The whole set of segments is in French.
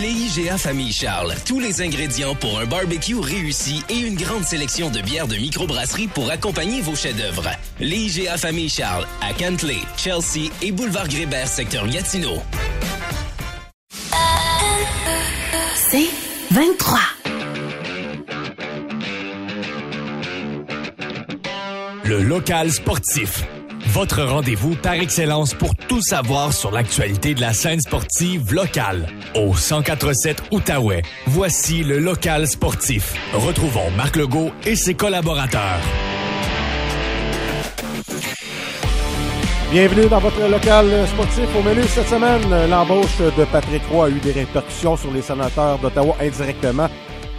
Les IGA Famille Charles. Tous les ingrédients pour un barbecue réussi et une grande sélection de bières de microbrasserie pour accompagner vos chefs-d'œuvre. Les IGA Famille Charles à Cantley, Chelsea et Boulevard Grébert, secteur Gatineau. C'est 23. Le local sportif. Votre rendez-vous par excellence pour tout savoir sur l'actualité de la scène sportive locale. Au 147 Outaouais, voici le local sportif. Retrouvons Marc Legault et ses collaborateurs. Bienvenue dans votre local sportif. Au menu cette semaine, l'embauche de Patrick Roy a eu des répercussions sur les sénateurs d'Ottawa indirectement,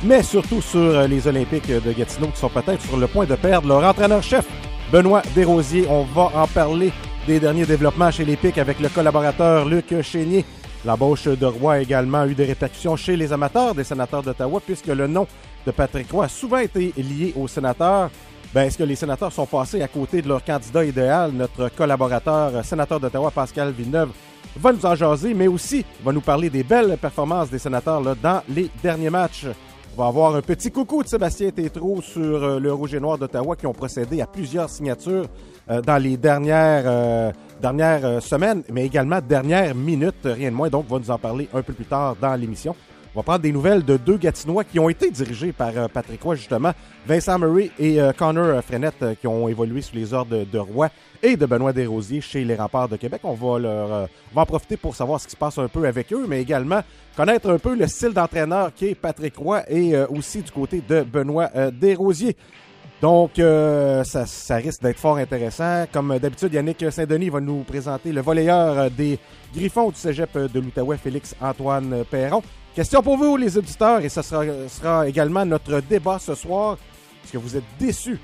mais surtout sur les Olympiques de Gatineau qui sont peut-être sur le point de perdre leur entraîneur-chef, Benoît Desrosiers. On va en parler des derniers développements chez les Pics avec le collaborateur Luc Chénier. L'embauche de Roy a également eu des répercussions chez les amateurs des sénateurs d'Ottawa puisque le nom de Patrick Roy a souvent été lié aux sénateurs. Ben, est-ce que les sénateurs sont passés à côté de leur candidat idéal? Notre collaborateur, sénateur d'Ottawa, Pascal Villeneuve, va nous en jaser, mais aussi va nous parler des belles performances des sénateurs dans les derniers matchs. On va avoir un petit coucou de Sébastien Tétrault sur euh, le Rouge et Noir d'Ottawa qui ont procédé à plusieurs signatures euh, dans les dernières, euh, dernières semaines, mais également dernières minutes, rien de moins. Donc, on va nous en parler un peu plus tard dans l'émission. On va prendre des nouvelles de deux Gatinois qui ont été dirigés par euh, Patrick Roy, justement. Vincent Murray et euh, Connor Frenette, euh, qui ont évolué sous les ordres de, Roy et de Benoît Desrosiers chez les Remparts de Québec. On va, leur, on va en profiter pour savoir ce qui se passe un peu avec eux, mais également connaître un peu le style d'entraîneur qui est Patrick Roy et aussi du côté de Benoît Desrosiers. Donc, ça, risque d'être fort intéressant. Comme d'habitude, Yannick Saint-Denis va nous présenter le volleyeur des Griffons du cégep de l'Outaouais, Félix-Antoine Perron. Question pour vous, les auditeurs, et ce sera, sera également notre débat ce soir. Est-ce que vous êtes déçus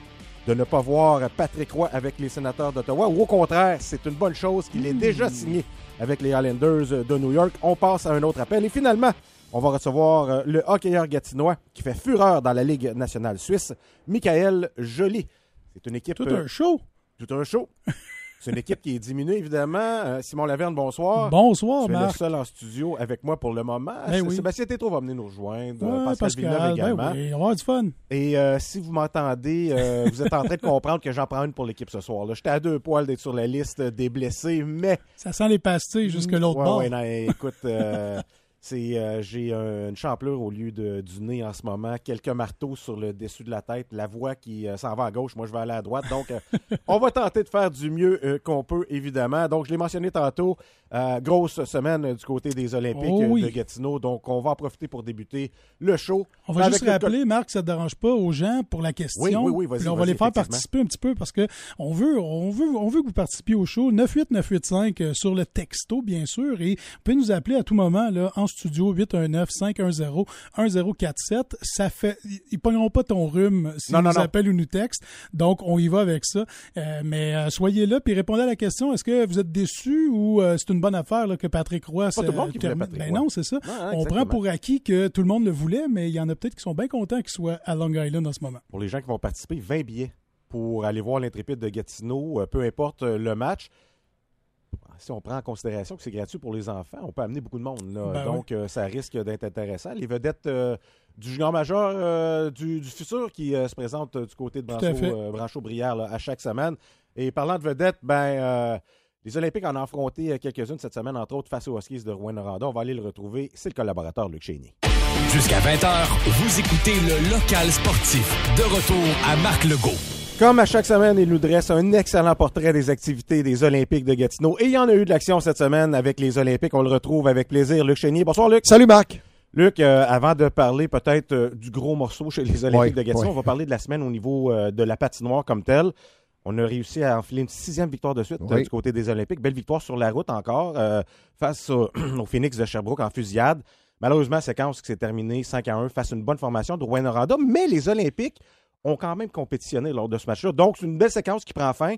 de ne pas voir Patrick Roy avec les sénateurs d'Ottawa? Ou au contraire, c'est une bonne chose qu'il ait déjà signé avec les Islanders de New York? On passe à un autre appel et finalement, on va recevoir euh, le hockeyeur gatinois qui fait fureur dans la Ligue nationale suisse, Michael Joly. C'est une équipe. Tout euh, un show. tout un show. C'est une équipe qui est diminuée, évidemment. Euh, Simon Laverne, bonsoir. Bonsoir, Tu es le Marc. seul en studio avec moi pour le moment. Ben oui. Sébastien Tétro va venir nous rejoindre. Ouais, euh, Pascal, Villeneuve Pascal, ben également. oui, on va avoir du fun. Et euh, si vous m'entendez, euh, vous êtes en train de comprendre que j'en prends une pour l'équipe ce soir. J'étais à deux poils d'être sur la liste des blessés, mais... Ça sent les pastilles jusque l'autre Ouais, bord. ouais, non, écoute, euh, c'est, euh, j'ai un- une champlure au lieu de, du nez en ce moment, quelques marteaux sur le dessus de la tête, la voix qui euh, s'en va à gauche, moi je vais aller à droite. Donc, euh, on va tenter de faire du mieux qu'on peut, évidemment. Donc, je l'ai mentionné tantôt, grosse semaine du côté des Olympiques Oh oui. de Gatineau. Donc, on va en profiter pour débuter le show. On va juste le rappeler, Marc, ça ne te dérange pas aux gens pour la question? Oui, oui, oui, vas-y, on va les faire participer un petit peu parce que on veut, on veut, on veut que vous participiez au show 98985 euh, sur le texto, bien sûr, et vous pouvez nous appeler à tout moment là en studio 819 510 1047. Ça fait, ils- pogneront pas ton rhume si Non, ils non, nous non. appellent ou nous textent. Donc on y va avec ça. Euh, mais euh, soyez là puis répondez à la question. Est-ce que vous êtes déçus ou euh, c'est une bonne affaire là, que Patrick Roy tout le monde qui voulait termine? Ben non, c'est ça. On prend pour acquis que tout le monde le voulait, mais il y en a peut-être qui sont bien contents qu'il soit à Long Island en ce moment. pour les gens qui vont participer, 20 billets pour aller voir l'intrépide de Gatineau, peu importe le match. Si on prend en considération que c'est gratuit pour les enfants, on peut amener beaucoup de monde. là. Ben Donc, euh, ça risque d'être intéressant. Les vedettes euh, du junior majeur euh, du, du futur qui euh, se présentent euh, du côté de. Brancho, euh, là, à chaque semaine. Et parlant de vedettes, ben, euh, les Olympiques en ont affronté quelques-unes cette semaine, entre autres face aux Huskies de Rouen-Noranda. On va aller le retrouver. C'est le collaborateur Luc Chénier. Jusqu'à 20h, vous écoutez le local sportif. De retour à Marc Legault. Comme à chaque semaine, il nous dresse un excellent portrait des activités des Olympiques de Gatineau. Et il y en a eu de l'action cette semaine avec les Olympiques. On le retrouve avec plaisir. Luc Chénier. Bonsoir, Luc. Salut Marc. Luc, euh, avant de parler peut-être euh, du gros morceau chez les Olympiques Oui, de Gatineau, oui. on va parler de la semaine au niveau euh, de la patinoire comme telle. On a réussi à enfiler une sixième victoire de suite Oui. du côté des Olympiques. Belle victoire sur la route encore face au, au Phoenix de Sherbrooke en fusillade. Malheureusement, séquence qui s'est terminée 5 à 1 face à une bonne formation de Rouen-Noranda, mais les Olympiques ont quand même compétitionné lors de ce match-là. Donc, c'est une belle séquence qui prend fin.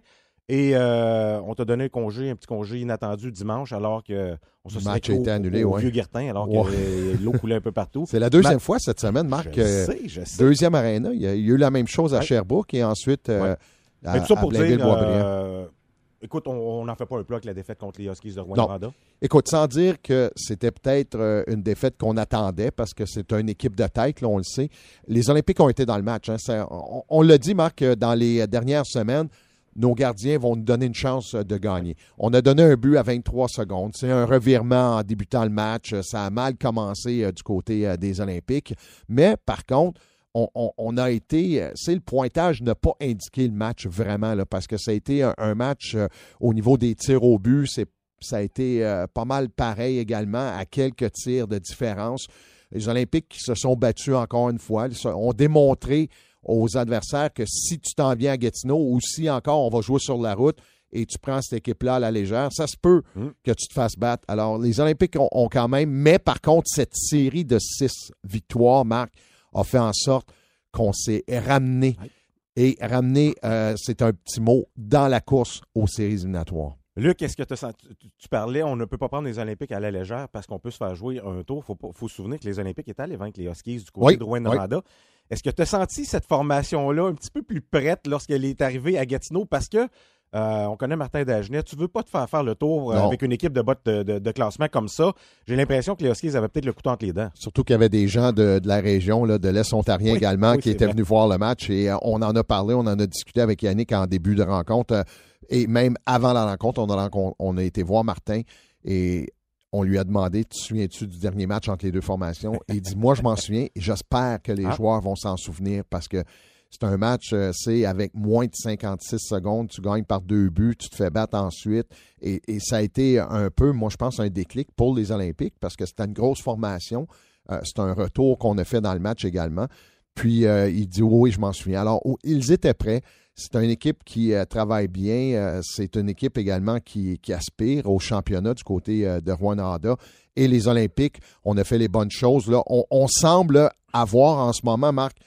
Et euh, on t'a donné un congé, un petit congé inattendu dimanche, alors que on se match a été annulé, au ouais. vieux Guertin, alors que l'eau coulait un peu partout. C'est la deuxième Ma- fois cette semaine, Marc. Je euh, sais, je sais. deuxième aréna. Il y, a, il y a eu la même chose à Ouais. Sherbrooke et ensuite euh, à, Mais tout ça à pour dire, écoute, on n'en fait pas un plat avec la défaite contre les Huskies de Rwanda. Écoute, sans dire que c'était peut-être euh, une défaite qu'on attendait parce que c'est une équipe de tête, là, on le sait. Les Olympiques ont été dans le match. Hein. on, on l'a dit, Marc, dans les dernières semaines nos gardiens vont nous donner une chance de gagner. On a donné un but à 23 secondes. C'est un revirement en débutant le match. Ça a mal commencé euh, du côté euh, des Olympiques. Mais par contre, on, a été, euh, c'est le pointage n'a pas indiqué le match vraiment, là, parce que ça a été un, match au niveau des tirs au but. ça a été pas mal pareil également, à quelques tirs de différence. Les Olympiques qui se sont battus encore une fois, ont démontré aux adversaires que si tu t'en viens à Gatineau ou si encore on va jouer sur la route et tu prends cette équipe-là à la légère, ça se peut hmm. que tu te fasses battre. Alors, les Olympiques ont, quand même, mais par contre, cette série de six victoires, Marc, a fait en sorte qu'on s'est ramené. Et ramené, euh, c'est un petit mot, dans la course aux séries éliminatoires. Luc, est-ce que tu, parlais, on ne peut pas prendre les Olympiques à la légère parce qu'on peut se faire jouer un tour. Il faut, se souvenir que les Olympiques étaient allés vaincre les Huskies du côté de Rouen-Noranda. Est-ce que tu as senti cette formation-là un petit peu plus prête lorsqu'elle est arrivée à Gatineau? Parce que euh, on connaît Martin Dagenet. Tu veux pas te faire faire le tour euh, avec une équipe de bottes de, classement comme ça? J'ai l'impression que les Huskies avaient peut-être le couteau entre les dents. Surtout qu'il y avait des gens de, la région, là, de l'Est ontarien également, qui étaient venus voir le match. Et euh, on en a parlé, on en a discuté avec Yannick en début de rencontre. et même avant la rencontre, on a, on a été voir Martin. Et on lui a demandé Tu te souviens-tu du dernier match entre les deux formations Et il dit Moi, je m'en souviens et j'espère que les ah. joueurs vont s'en souvenir parce que c'est un match, euh, c'est avec moins de 56 secondes, tu gagnes par deux buts, tu te fais battre ensuite. Et, ça a été un peu, moi, je pense, un déclic pour les Olympiques parce que c'était une grosse formation. Euh, c'est un retour qu'on a fait dans le match également. Puis euh, il dit Oui, je m'en souviens. Alors, ils étaient prêts. C'est une équipe qui travaille bien. C'est une équipe également qui, aspire au championnat du côté de Rwanda. Et les Olympiques, on a fait les bonnes choses. Là. On, semble avoir en ce moment, Marc,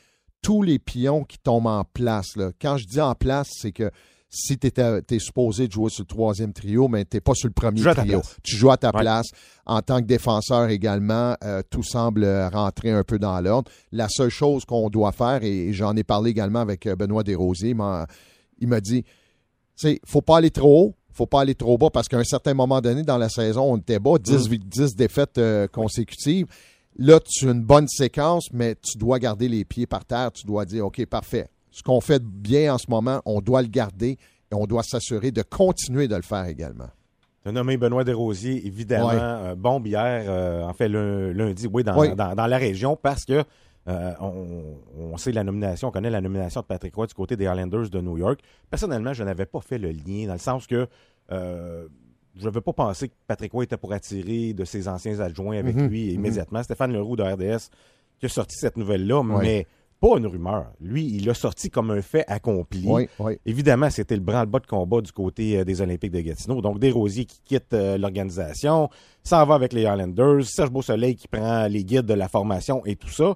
tous les pions qui tombent en place. Quand je dis en place, c'est que si tu es supposé jouer sur le troisième trio, mais tu n'es pas sur le premier trio. Tu joues à ta place. En tant que défenseur également, euh, tout semble rentrer un peu dans l'ordre. La seule chose qu'on doit faire, et j'en ai parlé également avec euh, Benoît Desrosiers, il m'a dit, il ne faut pas aller trop haut, faut pas aller trop bas parce qu'à un certain moment donné dans la saison, on était bas, 10, 10 mm. défaites euh, consécutives. Là, tu as une bonne séquence, mais tu dois garder les pieds par terre. Tu dois dire, OK, parfait ce qu'on fait bien en ce moment, on doit le garder et on doit s'assurer de continuer de le faire également. Tu as nommé Benoît Desrosiers, évidemment, euh, bon hier, euh, en fait lundi, oui, dans, la région, parce que euh, on, sait la nomination, on connaît la nomination de Patrick Roy du côté des Islanders de New York. Personnellement, je n'avais pas fait le lien, dans le sens que je ne veux pas penser que Patrick Roy était pour attirer de ses anciens adjoints avec mhm. lui mhm. immédiatement. Stéphane Leroux de RDS qui a sorti cette nouvelle-là, mais pas une rumeur. Lui, il l'a sorti comme un fait accompli. Évidemment, c'était le branle-bas de combat du côté euh, des Olympiques de Gatineau. Donc, Desrosiers qui quitte euh, l'organisation, s'en va avec les Highlanders, Serge Beausoleil qui prend les guides de la formation et tout ça.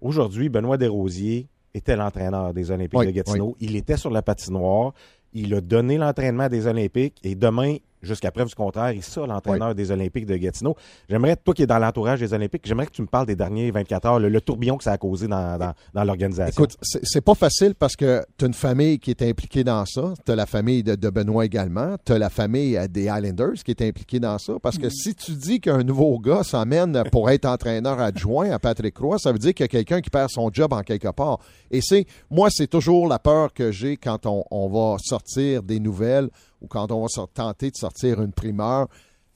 Aujourd'hui, Benoît Desrosiers était l'entraîneur des Olympiques de Gatineau. Il était sur la patinoire. Il a donné l'entraînement des Olympiques et demain, jusqu'à preuve du contraire, il sera l'entraîneur des Olympiques de Gatineau. J'aimerais, toi qui es dans l'entourage des Olympiques, j'aimerais que tu me parles des derniers 24 heures, le, tourbillon que ça a causé dans, dans, l'organisation. Écoute, c'est pas facile parce que tu as une famille qui est impliquée dans ça. Tu as la famille de, Benoît également. Tu as la famille euh, des Islanders qui est impliquée dans ça. Parce que si tu dis qu'un nouveau gars s'amène pour être entraîneur adjoint à Patrick Croix, ça veut dire qu'il y a quelqu'un qui perd son job en quelque part. Et c'est, moi, c'est toujours la peur que j'ai quand on, on va sortir des nouvelles ou quand on va tenter de sortir une primeur,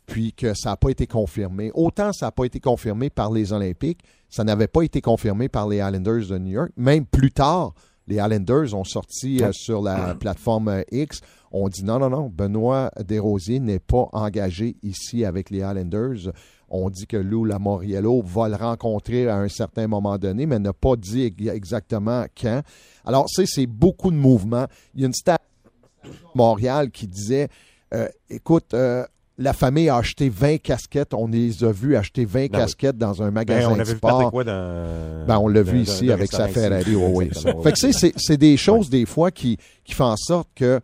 puis que ça n'a pas été confirmé. Autant ça n'a pas été confirmé par les Olympiques, ça n'avait pas été confirmé par les Islanders de New York. Même plus tard, les Islanders ont sorti euh, sur la plateforme euh, X, on dit non, non, non, Benoît Desrosiers n'est pas engagé ici avec les Islanders. On dit que Lou Lamoriello va le rencontrer à un certain moment donné, mais n'a pas dit exactement quand. Alors, c'est beaucoup de mouvements. Il y a une stat Montréal qui disait euh, écoute, euh, la famille a acheté 20 casquettes. On les a vus acheter 20 ben casquettes dans un magasin ben, on de sport. Quoi dans, ben, on l'a vu ici avec sa Ferrari. oui. fait que c'est des choses des fois qui, qui font en sorte que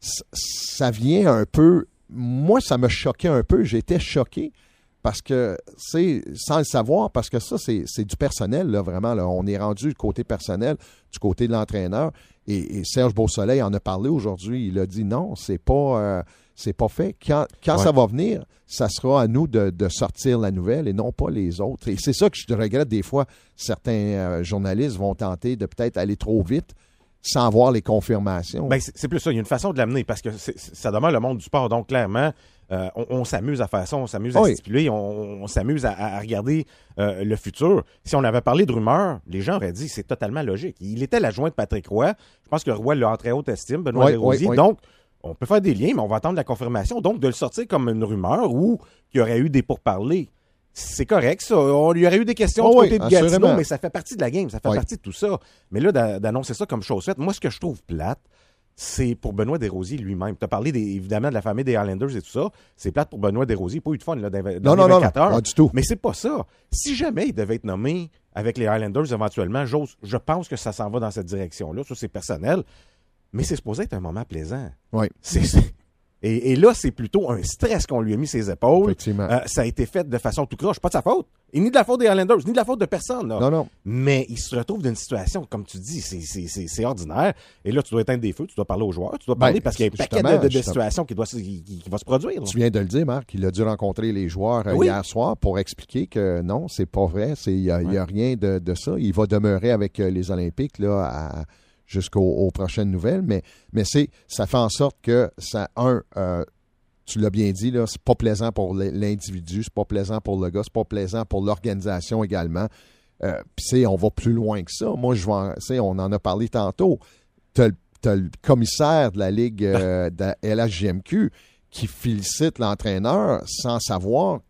ça vient un peu. Moi, ça me choquait un peu. J'étais choqué parce que c'est sans le savoir, parce que ça, c'est du personnel, là, vraiment. Là. On est rendu du côté personnel, du côté de l'entraîneur. Et, Serge Beausoleil en a parlé aujourd'hui. Il a dit non, c'est pas, euh, c'est pas fait. Quand, quand ça va venir, ça sera à nous de, sortir la nouvelle et non pas les autres. Et c'est ça que je regrette des fois. Certains euh, journalistes vont tenter de peut-être aller trop vite sans voir les confirmations. Ben, c'est plus ça. Il y a une façon de l'amener parce que ça demeure le monde du sport. Donc, clairement, euh, on, s'amuse à faire ça, on s'amuse à stipuler, on, s'amuse à, regarder euh, le futur. Si on avait parlé de rumeurs, les gens auraient dit c'est totalement logique. Il était l'adjoint de Patrick Roy. Je pense que Roy l'a en très haute estime, Benoît Desrosiers. Donc, on peut faire des liens, mais on va attendre la confirmation. Donc, de le sortir comme une rumeur ou qu'il y aurait eu des pourparlers, c'est correct, ça. On lui aurait eu des questions oh du côté de Gatineau, mais ça fait partie de la game, ça fait partie de tout ça. Mais là, d'annoncer ça comme chose faite, moi, ce que je trouve plate, c'est pour Benoît Desrosiers lui-même. Tu as parlé évidemment de la famille des Highlanders et tout ça. C'est plate pour Benoît Desrosiers. Pas eu de fun là, dans, non, non, non, pas du tout. Mais c'est pas ça. Si jamais il devait être nommé avec les Highlanders éventuellement, je pense que ça s'en va dans cette direction-là. Ça, c'est personnel. Mais c'est supposé être un moment plaisant. Oui. C'est et, là, c'est plutôt un stress qu'on lui a mis ses épaules. Effectivement. Euh, ça a été fait de façon tout croche. Pas de sa faute. Et ni de la faute des Islanders, ni de la faute de personne. Non, non. Mais il se retrouve dans une situation, comme tu dis, c'est ordinaire. Et là, tu dois éteindre des feux, tu dois parler aux joueurs, tu dois parler ben, parce qu'il y a un paquet de, situations qui, doit, qui, va se produire. Tu viens de le dire, Marc. Il a dû rencontrer les joueurs euh, hier soir pour expliquer que non, c'est pas vrai. Il n'y a, rien de, de, ça. Il va demeurer avec euh, les Olympiques là, à jusqu'aux prochaines nouvelles, mais, mais c'est, ça fait en sorte que ça, un, euh, tu l'as bien dit, là, c'est pas plaisant pour l'individu, c'est pas plaisant pour le gars, c'est pas plaisant pour l'organisation également. Euh, Puis, on va plus loin que ça. Moi, je vais, on en a parlé tantôt. Tu as, le commissaire de la Ligue euh, de LHGMQ qui félicite l'entraîneur sans savoir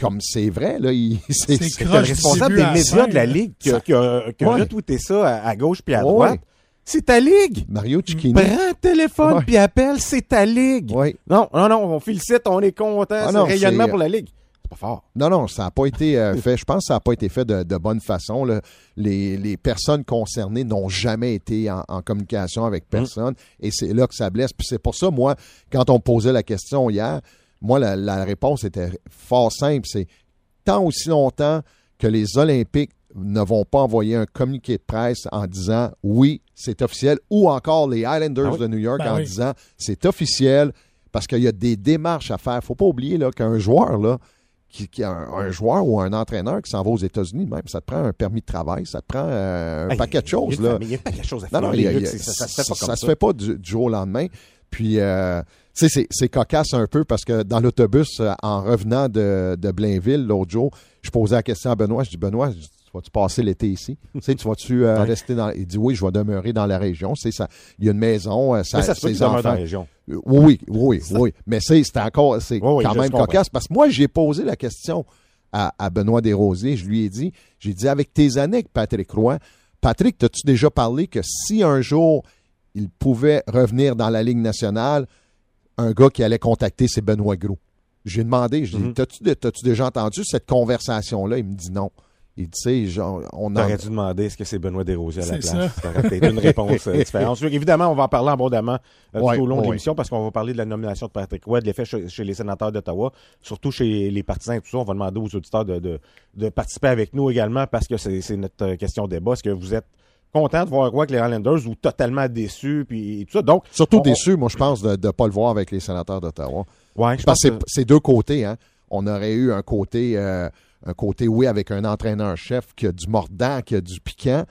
comme c'est vrai, là, c'est le responsable des médias de la Ligue qui a, qui retweeté ça à, gauche puis à droite. C'est ta ligue. Mario Cicchini. Prends le téléphone puis appelle, c'est ta ligue. Non, non, non, on félicite, on est content, ah c'est rayonnement pour la ligue. C'est pas fort. Non, non, ça n'a pas été euh, fait. Je pense que ça n'a pas été fait de, bonne façon. Les, personnes concernées n'ont jamais été en, communication avec hum. personne et c'est là que ça blesse. Puis c'est pour ça, moi, quand on posait la question hier, moi, la, la réponse était fort simple. C'est tant aussi longtemps que les Olympiques ne vont pas envoyer un communiqué de presse en disant oui, c'est officiel, ou encore les Islanders ah de New York ben en disant c'est officiel, parce qu'il y a des démarches à faire. Il ne faut pas oublier qu'un joueur, là, qui, un, joueur ou un entraîneur qui s'en va aux États-Unis, même, ça te prend un permis de travail, ça te prend euh, un paquet de choses. Il y, a, il y a un paquet de choses à faire. Non, non, ça, ne se fait pas du, jour au lendemain. Puis, euh, c'est cocasse un peu parce que dans l'autobus, euh, en revenant de, de Blainville l'autre jour, je posais la question à Benoît. Je dis Benoît, tu vas-tu passer l'été ici? tu sais, tu vas-tu euh, rester dans. Il dit oui, je vais demeurer dans la région. C'est ça. Il y a une maison. Euh, ça, Mais ça se peut dans la région. Euh, oui, oui, oui. Mais c'est encore. C'est quand même cocasse parce que moi, j'ai posé la question à, à, Benoît Desrosiers. Je lui ai dit, j'ai dit, avec tes années avec Patrick Roy, Patrick, t'as-tu déjà parlé que si un jour il pouvait revenir dans la Ligue nationale, un gars qui allait contacter, c'est Benoît Gros? J'ai demandé, je lui ai dit, mm-hmm. t'as-tu déjà entendu cette conversation-là? Il me dit non. Il dit, genre, on T'aurais dû demander est-ce que c'est Benoît Desrosiers à la place. Ça aurait peut-être une réponse euh, différente. Évidemment, on va en parler abondamment euh, tout au long de l'émission parce qu'on va parler de la nomination de Patrick de l'effet chez, les sénateurs d'Ottawa, surtout chez les partisans et tout ça. On va demander aux auditeurs de, de, participer avec nous également parce que c'est notre euh, question débat. Est-ce que vous êtes content de voir Roy avec les Highlanders ou totalement déçu puis tout ça? Donc, surtout déçu, moi je pense de ne pas le voir avec les sénateurs d'Ottawa. Ouais, je pense que c'est deux côtés. Hein. On aurait eu un côté un côté, oui, avec un entraîneur-chef qui a du mordant, qui a du piquant.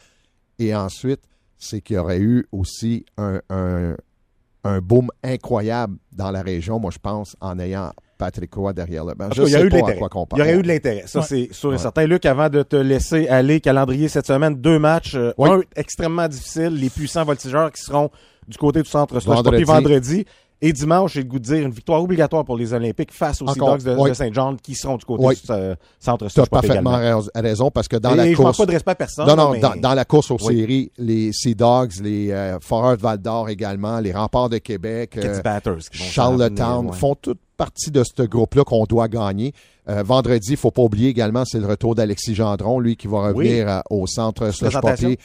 Et ensuite, c'est qu'il y aurait eu aussi un, un, boom incroyable dans la région, moi, je pense, en ayant Patrick Roy derrière le banc. Je il y a eu de l'intérêt. Il y aurait eu de l'intérêt. Ça, c'est sûr et certain. Luc, avant de te laisser aller, calendrier cette semaine, deux matchs. Euh, un extrêmement difficile, les puissants voltigeurs qui seront du côté du centre vendredi. vendredi. Et dimanche, j'ai le goût de dire une victoire obligatoire pour les Olympiques face aux Sea Dogs de, Saint-Jean qui seront du côté du euh, centre Tu as parfaitement raison parce que dans la course. pas de respect à personne. Non, non, dans, la course aux séries, les Sea Dogs, les euh, Foreurs Val d'Or également, les Remparts de Québec, euh, Charlottetown font tout partie de ce groupe-là qu'on doit gagner. Euh, vendredi, il faut pas oublier également, c'est le retour d'Alexis Gendron, lui qui va revenir Oui. euh, au centre Slush. Poppy.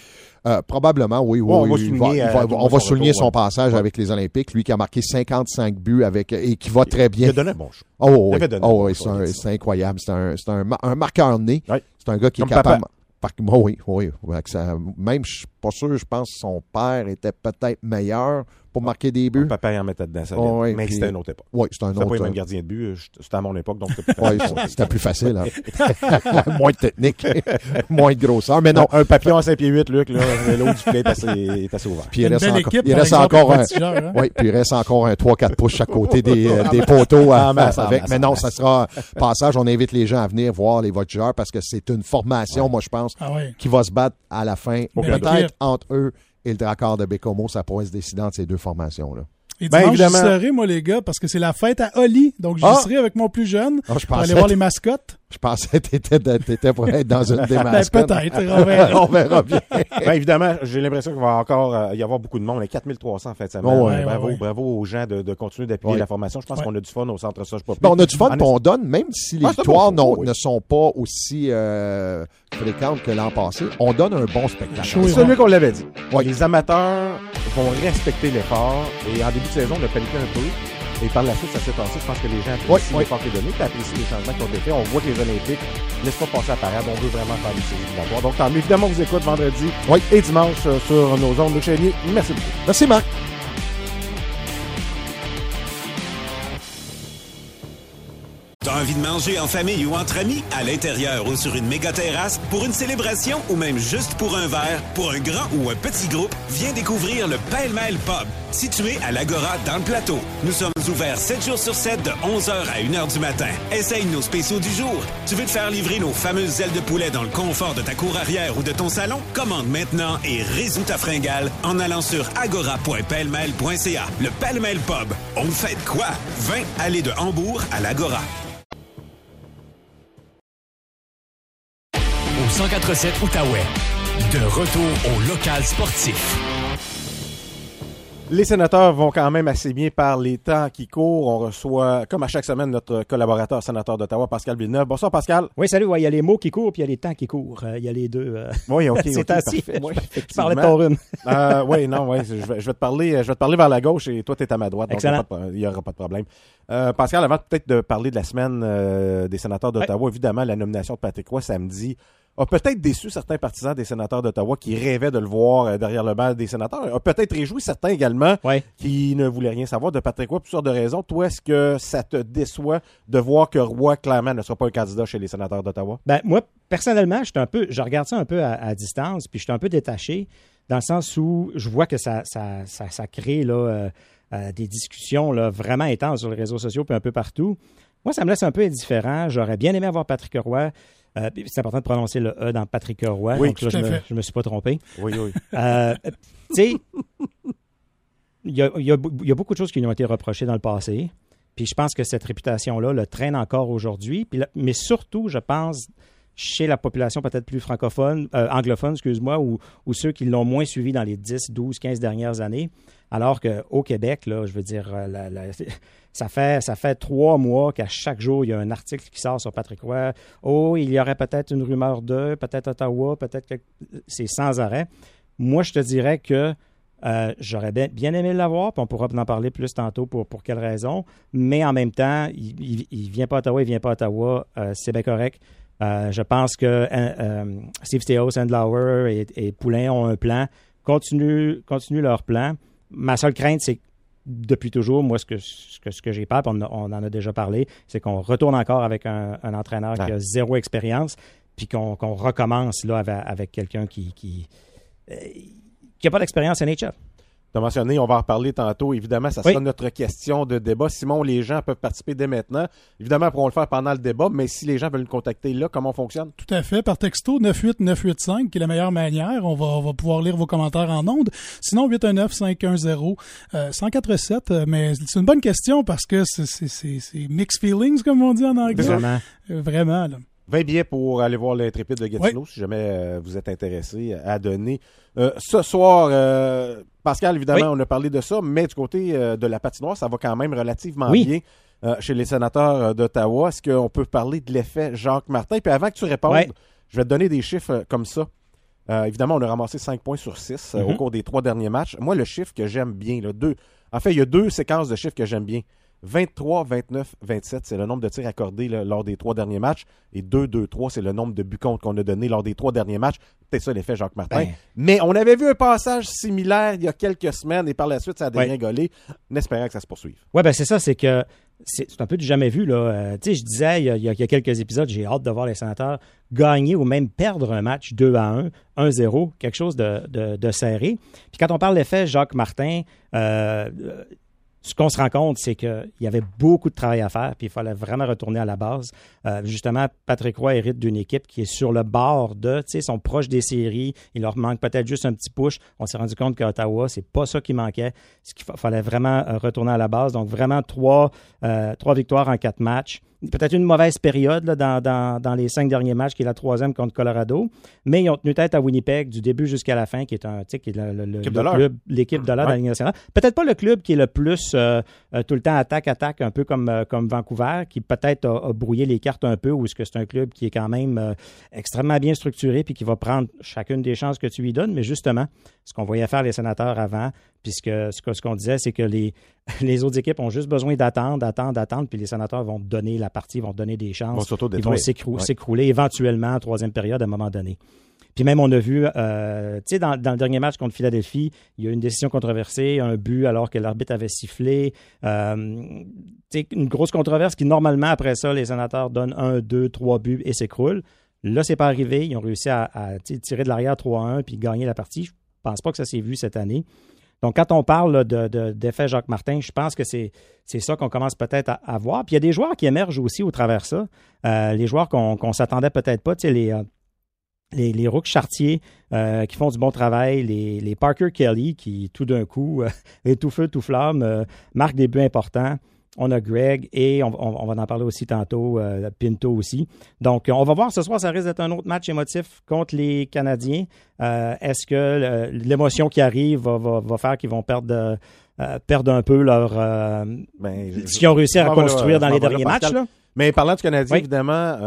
Euh, probablement, oui. oui, on va il souligner, il euh, va- tout le on monde va son souligner retour, son ouais. passage Ouais. avec les Olympiques. Lui qui a marqué 55 buts avec et qui va très Il bien. a donné un bon show. Oh, oui, Il oh, un oui, bon c'est il incroyable. C'est un, un, un marqueur né. C'est un gars qui Comme est capable. papa. Oui, oui. même, je suis pas sûr, je pense que son père était peut-être meilleur pour marquer des buts. Papa il en mettait dedans, ça. Oh, oui, mais puis- c'était une autre époque. Oui, c'est un C'était pas autre. les mêmes gardiens de but. je- C'était à mon époque, donc c'était plus Ouais, facile. c'était plus facile. hein. Moins de technique, moins de grosseur. Mais non, Un, papillon à 5 pieds 8, Luc, là, l'eau du filet est assez, est assez ouvert. puis il Une reste belle encore, il reste encore un. hein. Oui, puis il reste encore un 3-4 pouces à côté des, euh, des poteaux à, En masse, en avec. masse, Mais non, ça sera passage. On invite les gens à venir voir les voltigeurs parce que c'est une formation, moi, je pense, Ah ouais. qui va se battre à la fin. Peut-être. Entre eux et le Dracard de Bécomo, ça pourrait se décider entre ces deux formations-là. Et Ben, dimanche, j'y évidemment. serai, moi, les gars, parce que c'est la fête à Oli. Donc, j'y Ah! serai avec mon plus jeune Ah, je pour aller voir les mascottes. Je pensais que t'étais, de- t'étais pour être dans une des Ben, peut-être. on verra. On verra bien. Ben, évidemment, j'ai l'impression qu'il va encore euh, y avoir beaucoup de monde. Les 4300 en de semaine. Oh, ouais. Bravo, Ouais, bravo aux gens de, de continuer d'appuyer Ouais. la formation. Je pense Ouais. qu'on a du fun au centre Poppy. Ben, on a du fun, puis on donne, même si les Ah, victoires bon ne sont pas aussi euh, fréquentes que l'an passé, on donne un bon spectacle. C'est celui qu'on l'avait dit. Ouais. Les amateurs vont respecter l'effort. Et en début de saison, on a paniqué un peu. Et par la suite, ça s'est passé. Je pense que les gens apprécient Ouais, ouais. l'effort qui est donné, puis apprécient les changements qui ont été faits. On voit que les Olympiques ne laissent pas passer à parade. On veut vraiment faire des séries éliminatoires. Donc, tant mieux. Évidemment, on vous écoute vendredi Oui. et dimanche euh, sur nos ondes. Luc Chénier, merci beaucoup. Merci, Marc. T'as envie de manger en famille ou entre amis, à l'intérieur ou sur une méga terrasse, pour une célébration ou même juste pour un verre, pour un grand ou un petit groupe, viens découvrir le Pêle-Mêle Pub, situé à l'Agora dans le plateau. Nous sommes ouverts 7 jours sur 7 de 11h à 1h du matin. Essaye nos spéciaux du jour. Tu veux te faire livrer nos fameuses ailes de poulet dans le confort de ta cour arrière ou de ton salon? Commande maintenant et résous ta fringale en allant sur agora.pellemêle.ca. Le Pêle-Mêle Pub. On fait quoi? 20 allées de Hambourg à l'Agora. Au 1047 Outaouais. De retour au local sportif. Les sénateurs vont quand même assez bien par les temps qui courent. On reçoit, comme à chaque semaine, notre collaborateur sénateur d'Ottawa, Pascal Villeneuve. Bonsoir, Pascal. Oui, salut. ouais, Il y a les mots qui courent, puis il y a les temps qui courent. Euh, Il y a les deux. euh, Oui, OK. c'est ok, ainsi. parfait. Oui, Je parlais de ton rhume. Euh, oui, non, oui. Je vais, je vais te parler, je vais te parler vers la gauche et toi, tu es à ma droite. Donc, il n'y aura pas de problème. Euh, Pascal, avant peut-être de parler de la semaine euh, des sénateurs d'Ottawa, évidemment, la nomination de Patrick Roy samedi a peut-être déçu certains partisans des sénateurs d'Ottawa qui rêvaient de le voir euh, derrière le banc des sénateurs. A peut-être réjoui certains également Ouais. qui ne voulaient rien savoir de Patrick Roy pour toutes sortes de raisons. Toi, est-ce que ça te déçoit de voir que Roy, clairement, ne sera pas un candidat chez les sénateurs d'Ottawa? Ben, moi, personnellement, je, un peu, je regarde ça un peu à, à distance, puis je suis un peu détaché, dans le sens où je vois que ça, ça, ça, ça crée là, euh, euh, des discussions là, vraiment intenses sur les réseaux sociaux, puis un peu partout. Moi, ça me laisse un peu indifférent. J'aurais bien aimé avoir Patrick Roy. Euh, c'est important de prononcer le E dans Patrick Roy. Oui, donc là, je me, je me suis pas trompé. Oui, oui. Euh, tu sais, il y a, il y a bou- il y a beaucoup de choses qui lui ont été reprochées dans le passé. Puis je pense que cette réputation-là le traîne encore aujourd'hui. Mais surtout, je pense, chez la population peut-être plus francophone, euh, anglophone, excuse-moi, ou, ou ceux qui l'ont moins suivi dans les 10, 12, 15 dernières années. Alors qu'au Québec, là, je veux dire, la- la- ça, fait, trois mois qu'à chaque jour, il y a un article qui sort sur Patrick Roy. Oh, il y aurait peut-être une rumeur de, peut-être Ottawa, peut-être que c'est sans arrêt. Moi, je te dirais que euh, j'aurais bien, aimé l'avoir, puis on pourra en parler plus tantôt pour, pour quelles raisons. Mais en même temps, il ne vient pas à Ottawa, il vient pas à Ottawa, euh, c'est bien correct. Euh, je pense que Steve Steos, Sandlauer et, et Poulain ont un plan. Continue, continue leur plan. Ma seule crainte, c'est que depuis toujours, moi, ce que, ce que, ce que j'ai peur, on, a- on en a déjà parlé, c'est qu'on retourne encore avec un, un entraîneur qui a zéro expérience, puis qu'on recommence là, avec, avec quelqu'un qui qui euh, qui n'a pas d'expérience NHL. Tu as mentionné, on va en reparler tantôt. Évidemment, ça sera Oui. notre question de débat. Simon, les gens peuvent participer dès maintenant. Évidemment, ils pourront le faire pendant le débat, mais si les gens veulent nous contacter là, comment on fonctionne? Tout à fait, par texto 98985, qui est la meilleure manière. On va, on va pouvoir lire vos commentaires en ondes. Sinon, 819-510-1047. euh, mais c'est une bonne question parce que c'est- c'est c'est- c'est mixed feelings, comme on dit en anglais. Vraiment. Euh, Vraiment, là. 20 billets pour aller voir l'intrépide de Gatineau, si jamais euh, vous êtes intéressé à donner. Euh, ce soir, euh, Pascal, évidemment, Oui. on a parlé de ça, mais du côté de la patinoire, ça va quand même relativement Oui. bien. chez les sénateurs d'Ottawa. Est-ce qu'on peut parler de l'effet Jacques Martin? Puis avant que tu répondes, je vais te donner des chiffres comme ça. Évidemment, on a ramassé 5 points sur 6 au Mhm. cours des trois derniers matchs. Moi, le chiffre que j'aime bien, là, deux. En fait, il y a deux séquences de chiffres que j'aime bien. 23, 29, 27, c'est le nombre de tirs accordés là, lors des trois derniers matchs. Et 2, 2, 3, c'est le nombre de buts contre qu'on a donné lors des trois derniers matchs. Peut-être ça l'effet Jacques Martin. Ben. Mais on avait vu un passage similaire il y a quelques semaines et par la suite, ça a Ouais. dégringolé, en espérant que ça se poursuive. Oui, ben c'est ça, c'est que c'est un peu du jamais vu. là. Euh, tu sais, je disais il y, a, il y quelques épisodes, j'ai hâte de voir les sénateurs gagner ou même perdre un match 2 à 1, 1-0, quelque chose de, de- de serré. Puis quand on parle d'effet Jacques Martin, euh, ce qu'on se rend compte, c'est qu'il y avait beaucoup de travail à faire, puis il fallait vraiment retourner à la base. Euh, justement, Patrick Roy hérite d'une équipe qui est sur le bord de, tu sais, sont proches des séries. Il leur manque peut-être juste un petit push. On s'est rendu compte qu'à Ottawa, c'est pas ça qui manquait. Ce qu'il fa- fallait vraiment euh, retourner à la base. Donc, vraiment trois, euh, trois victoires en quatre matchs. Peut-être une mauvaise période là, dans, dans, dans les cinq derniers matchs, qui est la troisième contre Colorado. Mais ils ont tenu tête à Winnipeg du début jusqu'à la fin, qui est un, qui est le, club, l'équipe de l'heure de la Ligue nationale. Peut-être pas le club qui est le plus euh, euh, tout le temps attaque-attaque, un peu comme, euh, comme Vancouver, qui peut-être a, a brouillé les cartes un peu, ou est-ce que c'est un club qui est quand même extrêmement bien structuré puis qui va prendre chacune des chances que tu lui donnes. Mais justement, ce qu'on voyait faire les sénateurs avant, puisque ce qu'on disait, c'est que les, les autres équipes ont juste besoin d'attendre, d'attendre, d'attendre, puis les sénateurs vont donner la partie, vont donner des Ils vont chances. Ils vont Ouais. s'écrouler éventuellement en troisième période à un moment donné. Puis même, on a vu, euh, tu sais, dans, dans le dernier match contre Philadelphie, il y a eu une décision controversée, un but alors que l'arbitre avait sifflé. Euh, tu sais, une grosse controverse qui, normalement, après ça, les sénateurs donnent un, deux, trois buts et s'écroulent. Là, c'est pas arrivé. Ils ont réussi à, à, tirer de l'arrière 3-1 puis gagner la partie. Je pense pas que ça s'est vu cette année. Donc, quand on parle là, de, d'effet Jacques Martin, je pense que c'est, ça qu'on commence peut-être à, voir. Puis il y a des joueurs qui émergent aussi au travers ça. Euh, les joueurs qu'on, s'attendait peut-être pas, tu sais, les, euh, les, Rooks Chartier euh, qui font du bon travail, les, les Parker Kelly qui, tout d'un coup, est tout feu, tout flamme, marquent des buts importants. On a Greg et on, on- on va en parler aussi tantôt, euh, Pinto aussi. Donc, on va voir ce soir, ça risque d'être un autre match émotif contre les Canadiens. Euh, Est-ce que euh, l'émotion qui arrive va, va- va faire qu'ils vont perdre, euh, un peu leur. Ben, ce qu'ils ont réussi à construire dans les derniers matchs? Là? Mais parlant du Canadien, Oui. évidemment,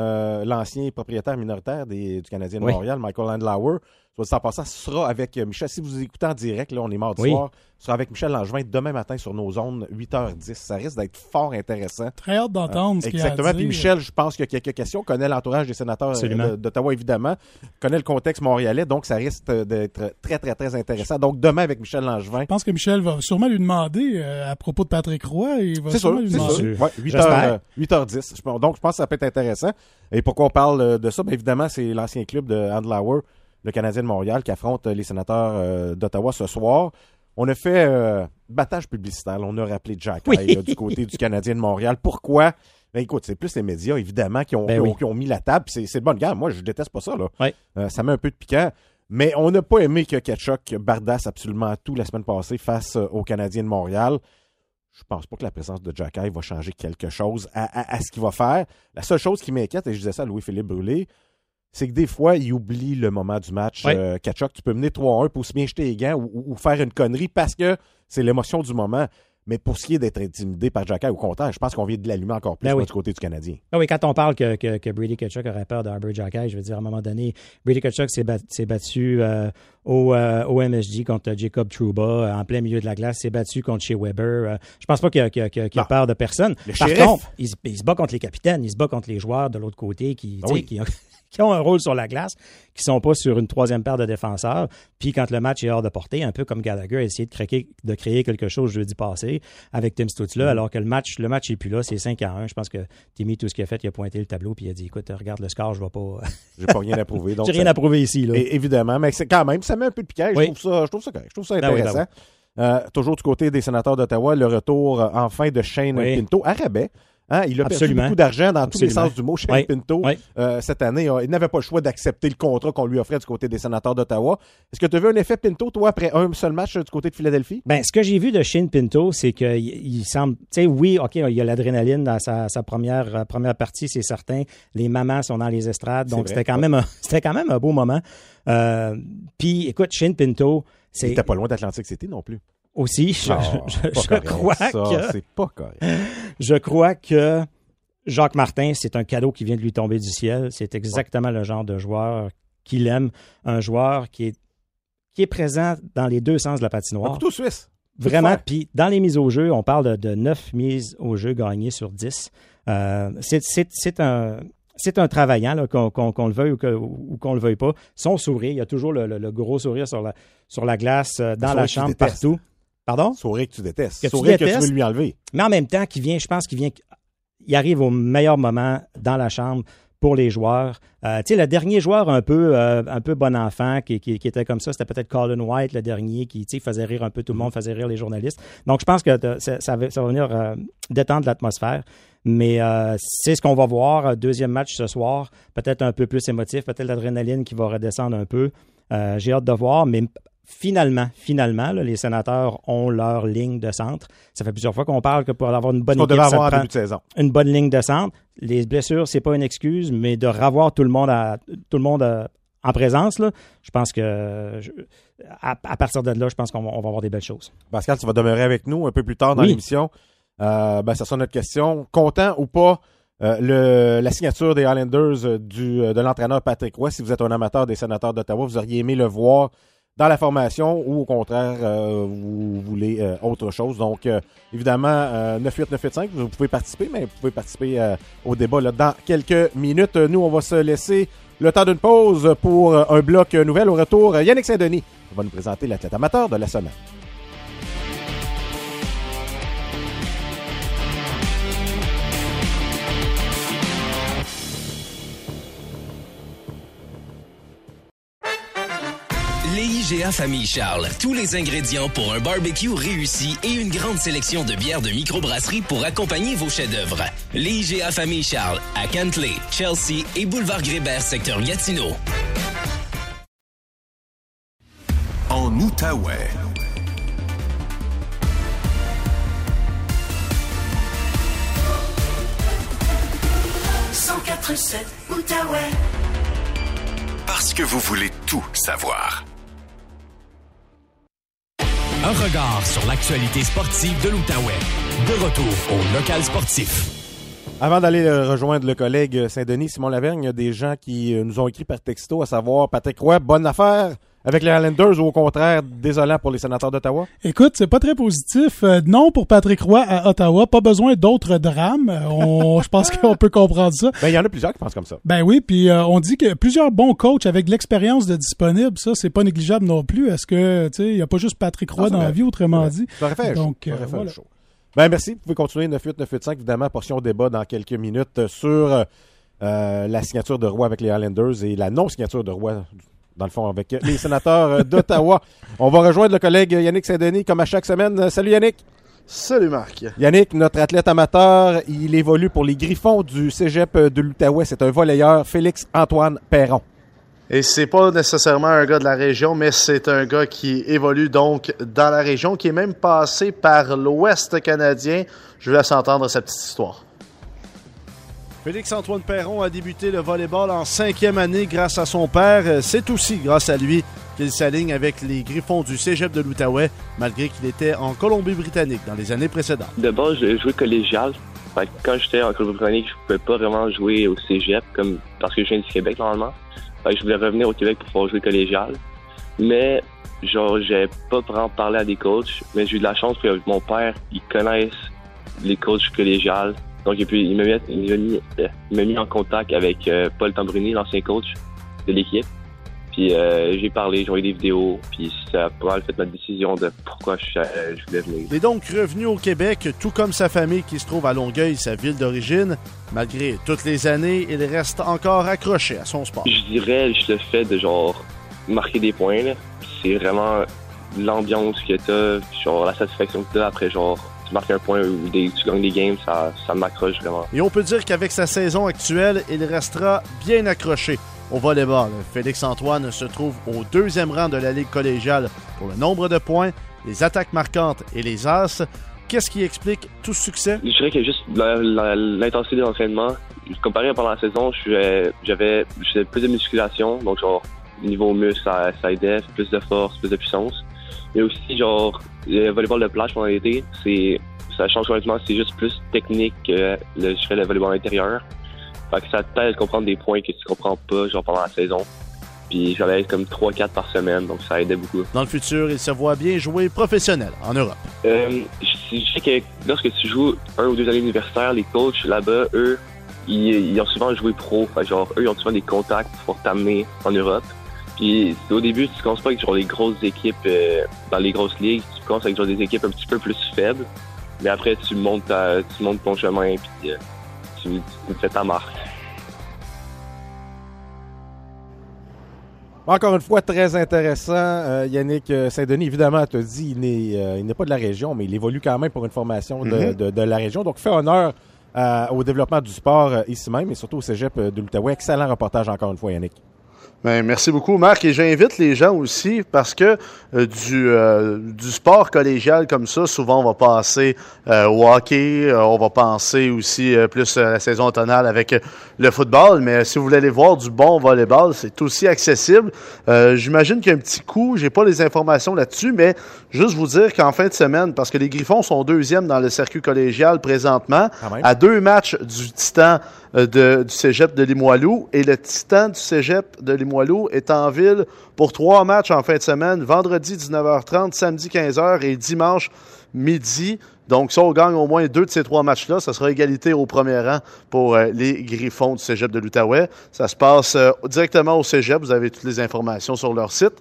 l'ancien propriétaire minoritaire des- du Canadien de Oui. Montréal, Michael Landlauer, soit dit en passant, sera avec euh, Michel. Si vous écoutez en direct, là, on est mardi Oui. soir, sera avec Michel Langevin demain matin sur nos zones 8h10. Ça risque d'être fort intéressant. Très hâte d'entendre ce qu'il y a à Exactement. Puis. Michel, je pense qu'il y a quelques questions. Connaît l'entourage des sénateurs euh, d'Ottawa, évidemment. Connaît le contexte montréalais, donc ça risque d'être très, très, très intéressant. Donc demain avec Michel Langevin. Je pense que Michel va sûrement lui demander euh, à propos de Patrick Roy. Il va sûr, sûrement lui demander. sûr. Ouais, 8 J'espère. heures, euh, 8h10. Je pense- Donc, je pense que ça peut être intéressant. Et pourquoi on parle euh, de ça? Bien, évidemment, c'est l'ancien club de Andlauer, le Canadien de Montréal, qui affronte euh, les sénateurs euh, d'Ottawa ce soir. On a fait euh, battage publicitaire. On a rappelé Jack Oui. Là, du côté du Canadien de Montréal. Pourquoi? Ben, écoute, c'est plus les médias, évidemment, qui ont, Ben qui ont- oui. qui ont mis la table. C'est c'est de bonne gamme. Moi, je déteste pas ça. Là. Euh, ça met un peu de piquant. Mais on n'a pas aimé que Ketchuk bardasse absolument tout la semaine passée face aux Canadiens de Montréal. Je pense pas que la présence de Jack Eye va changer quelque chose à, à- à ce qu'il va faire. La seule chose qui m'inquiète, et je disais ça à Louis-Philippe Brûlé, c'est que des fois, il oublie le moment du match. Ouais. Euh, Ketchuk, tu peux mener 3-1 pour aussi bien jeter les gants ou, faire une connerie parce que c'est l'émotion du moment. Mais pour ce qui est d'être intimidé par Jack Eye, au contraire, je pense qu'on vient de l'allumer encore plus Ben oui. du côté du Canadien. Ah oui, quand on parle que, que, que Brady Kachuk aurait peur d'Arbor Jacky, je veux dire, à un moment donné, Brady Kachuk s'est bat- s'est battu euh, au, euh, au MSG contre Jacob Trouba euh, en plein milieu de la glace, s'est battu contre Shea Weber. Euh, je pense pas qu'il a- a Non. peur de personne. Le Par contre, il, se- il se bat contre les capitaines, il se bat contre les joueurs de l'autre côté qui, oui. qui, qui ont un rôle sur la glace, qui sont pas sur une troisième paire de défenseurs. Puis quand le match est hors de portée, un peu comme Gallagher a essayé de, créer, de créer quelque chose jeudi passé avec Tim Stutzla, Mm-hmm. alors que le match, le match est plus là, c'est 5 à 1. Je pense que Timmy, tout ce qu'il a fait, il a pointé le tableau puis il a dit écoute, regarde le score, je vais pas. J'ai pas rien à prouver. J'ai rien ça- à prouver ici. Là. Et- évidemment, mais c'est quand même, ça met un peu de piquant. Je, Oui. trouve ça, je trouve ça correct. Je trouve ça Ben oui, intéressant. ben Euh, toujours du côté des sénateurs d'Ottawa, le retour euh, enfin de Shane. Pinto à rabais. Hein, il a perdu Absolument. beaucoup d'argent dans tous les sens du mot, Shane Oui. Pinto, Oui. euh, cette année. il n'avait pas le choix d'accepter le contrat qu'on lui offrait du côté des sénateurs d'Ottawa. Est-ce que tu as vu un effet Pinto, toi, après un seul match euh, du côté de Philadelphie? Ben, ce que j'ai vu de Shane Pinto, c'est qu'il il semble. Tu sais, oui, OK, il y a l'adrénaline dans sa, sa première, euh, première partie, c'est certain. Les mamans sont dans les estrades, donc c'était quand, même c'était quand même un beau moment. Euh, Puis, écoute, Shane Pinto, Il c'est. n'était pas loin d'Atlantic City non plus. Aussi. Je, correct, crois ça, que C'est pas correct. je crois que Jacques Martin, c'est un cadeau qui vient de lui tomber du ciel. C'est exactement le genre de joueur qu'il aime, un joueur qui est qui est présent dans les deux sens de la Un patinoire. couteau suisse. Vraiment. Puis dans les mises au jeu, on parle de, 9 mises au jeu gagnées sur 10. Euh, c'est- un. C'est un travaillant, qu'on le veuille ou qu'on le veuille pas. Son sourire, il y a toujours le, le- le gros sourire sur la, sur la glace, euh, dans la chambre, partout. Pardon? Sourire que tu détestes. Que tu Sourire que tu détestes. veux lui enlever. Mais en même temps, qui vient, je pense qu'il vient, il arrive au meilleur moment dans la chambre pour les joueurs. Euh, tu sais, le dernier joueur un peu, euh, un peu bon enfant qui, qui- qui était comme ça, c'était peut-être Colin White, le dernier, qui faisait rire un peu tout le monde, faisait rire les journalistes. Donc, je pense que ça, ça va, venir euh, détendre l'atmosphère. Mais c'est ce qu'on va voir. Deuxième match ce soir, peut-être un peu plus émotif, peut-être l'adrénaline qui va redescendre un peu. J'ai hâte de voir, mais finalement, finalement, là, les sénateurs ont leur ligne de centre. Ça fait plusieurs fois qu'on parle que pour avoir une bonne équipe, ça prend de saison. une bonne ligne de centre. Les blessures, c'est pas une excuse, mais de revoir tout le monde à, tout le monde euh, en présence, là, je pense que je- à, à partir de là, je pense qu'on va, avoir des belles choses. Pascal, tu vas demeurer avec nous un peu plus tard dans Oui. l'émission. Euh, ben, ça sera notre question. Content ou pas euh, le, la signature des Highlanders du, de l'entraîneur Patrick Roy, si vous êtes un amateur des sénateurs d'Ottawa, vous auriez aimé le voir dans la formation ou au contraire, euh, vous voulez euh, autre chose. Donc, euh, évidemment, euh, 98985, vous pouvez participer, mais vous pouvez participer euh, au débat là, dans quelques minutes. Nous, on va se laisser le temps d'une pause pour euh, un bloc euh, nouvelle. Au retour, euh, Yannick Saint-Denis va nous présenter l'athlète amateur de la semaine. Les IGA Famille Charles, tous les ingrédients pour un barbecue réussi et une grande sélection de bières de microbrasserie pour accompagner vos chefs-d'œuvre. Les IGA Famille Charles, à Cantley, Chelsea et Boulevard Grébert, secteur Gatineau. En Outaouais. Outaouais. Parce que vous voulez tout savoir. Un regard sur l'actualité sportive de l'Outaouais. De retour au local sportif. Avant d'aller euh, rejoindre le collègue Saint-Denis, Simon Lavergne, il y a des gens qui euh, nous ont écrit par texto, à savoir Patrick Roy, bonne affaire avec les Highlanders ou au contraire, désolant pour les sénateurs d'Ottawa? Écoute, c'est pas très positif. Euh, non pour Patrick Roy à Ottawa. Pas besoin d'autres drames. Euh, on- Je pense qu'on peut comprendre ça. Ben, il y en a plusieurs qui pensent comme ça. Ben oui, puis euh, on dit que plusieurs bons coachs avec de l'expérience de disponible, ça c'est pas négligeable non plus. Est-ce que tu sais, il y a pas juste Patrick Roy Ah, dans la vie autrement Ouais. dit? Ça fait un show. Donc Ça euh, fait voilà. Ben, merci. Vous pouvez continuer 98985, évidemment, portion débat dans quelques minutes sur la signature de Roy avec les Highlanders et la non-signature de Roy, dans le fond, avec les sénateurs euh, d'Ottawa. On va rejoindre le collègue Yannick Saint-Denis, comme à chaque semaine. Salut Yannick. Salut Marc. Yannick, notre athlète amateur, il évolue pour les Griffons du Cégep de l'Outaouais. C'est un volleyeur, Félix-Antoine Perron. Et c'est pas nécessairement un gars de la région, mais c'est un gars qui évolue donc dans la région, qui est même passé par l'Ouest canadien. Je vous laisse entendre sa petite histoire. Félix-Antoine Perron a débuté le volleyball en cinquième année grâce à son père. C'est aussi grâce à lui qu'il s'aligne avec les Griffons du Cégep de l'Outaouais, malgré qu'il était en Colombie-Britannique dans les années précédentes. De base, je jouais collégial. Quand j'étais en Colombie-Britannique, je pouvais pas vraiment jouer au cégep comme parce que je viens du Québec normalement. Je voulais revenir au Québec pour pouvoir jouer collégial. Mais genre, j'ai pas vraiment parlé à des coachs, mais j'ai eu de la chance que mon père, il connaisse les coachs collégiales. Donc, et puis, il m'a mis, il m'a mis, il m'a mis en contact avec euh, Paul Tambrini, l'ancien coach de l'équipe. Puis euh, j'ai parlé, j'ai envoyé des vidéos, puis ça a pas mal fait ma décision de pourquoi je, euh, je voulais venir. Il est donc revenu au Québec, tout comme sa famille qui se trouve à Longueuil, sa ville d'origine. Malgré toutes les années, il reste encore accroché à son sport. Je dirais juste le fait de genre marquer des points. là. C'est vraiment l'ambiance que t'as, genre la satisfaction que t'as après genre tu marques un point ou des, tu gagnes des games, ça, ça m'accroche vraiment. Et on peut dire qu'avec sa saison actuelle, il restera bien accroché au volleyball. Félix-Antoine se trouve au deuxième rang de la Ligue collégiale pour le nombre de points, les attaques marquantes et les as. Qu'est-ce qui explique tout ce succès? Je dirais que juste l'intensité de l'entraînement, comparé à pendant la saison, j'avais plus de musculation, donc genre niveau muscle, ça, ça aidait, plus de force, plus de puissance. Mais aussi, genre, le volleyball de plage pendant l'été, c'est ça change complètement. C'est juste plus technique que le, je fais le volleyball intérieur. Fait que ça t'aide à comprendre des points que tu comprends pas, genre pendant la saison. Puis j'allais être comme 3-4 par semaine, donc ça aidait beaucoup. Dans le futur, il se voit bien jouer professionnel en Europe. Euh, je, sais que lorsque tu joues un ou deux années universitaires, les coachs là-bas, eux, ils, ils ont souvent joué pro. Fait genre, eux, ils ont souvent des contacts pour t'amener en Europe. Puis au début, tu commences pas avec genre des grosses équipes euh, dans les grosses ligues. Tu commences avec genre des équipes un petit peu plus faibles. Mais après, tu montes, ta- tu montes ton chemin puis euh, tu, tu fais ta marque. Encore une fois, très intéressant. Euh, Yannick euh, Saint-Denis, évidemment, te dit, il n'est, euh, il n'est pas de la région, mais il évolue quand même pour une formation de, Mhm. de- de la région. Donc, fait honneur euh, au développement du sport euh, ici même et surtout au cégep de l'Outaouais. Excellent reportage encore une fois, Yannick. Ben, merci beaucoup, Marc. Et j'invite les gens aussi parce que euh, du, euh, du sport collégial comme ça, souvent on va passer euh, au hockey, on va penser aussi plus à la saison automnale avec le football. Mais si vous voulez aller voir du bon volleyball, c'est aussi accessible. J'imagine qu'il y a un petit coup, j'ai pas les informations là-dessus, mais juste vous dire qu'en fin de semaine, parce que les Griffons sont deuxièmes dans le circuit collégial présentement, même. à deux matchs du Titan de, du cégep de Limoilou. Et le Titan du cégep de Limoilou est en ville pour trois matchs en fin de semaine, vendredi 19h30, samedi 15h et dimanche midi. Donc, si on gagne au moins deux de ces trois matchs-là, ça sera égalité au premier rang pour euh, les Griffons du cégep de l'Outaouais. Ça se passe euh, directement au cégep. Vous avez toutes les informations sur leur site.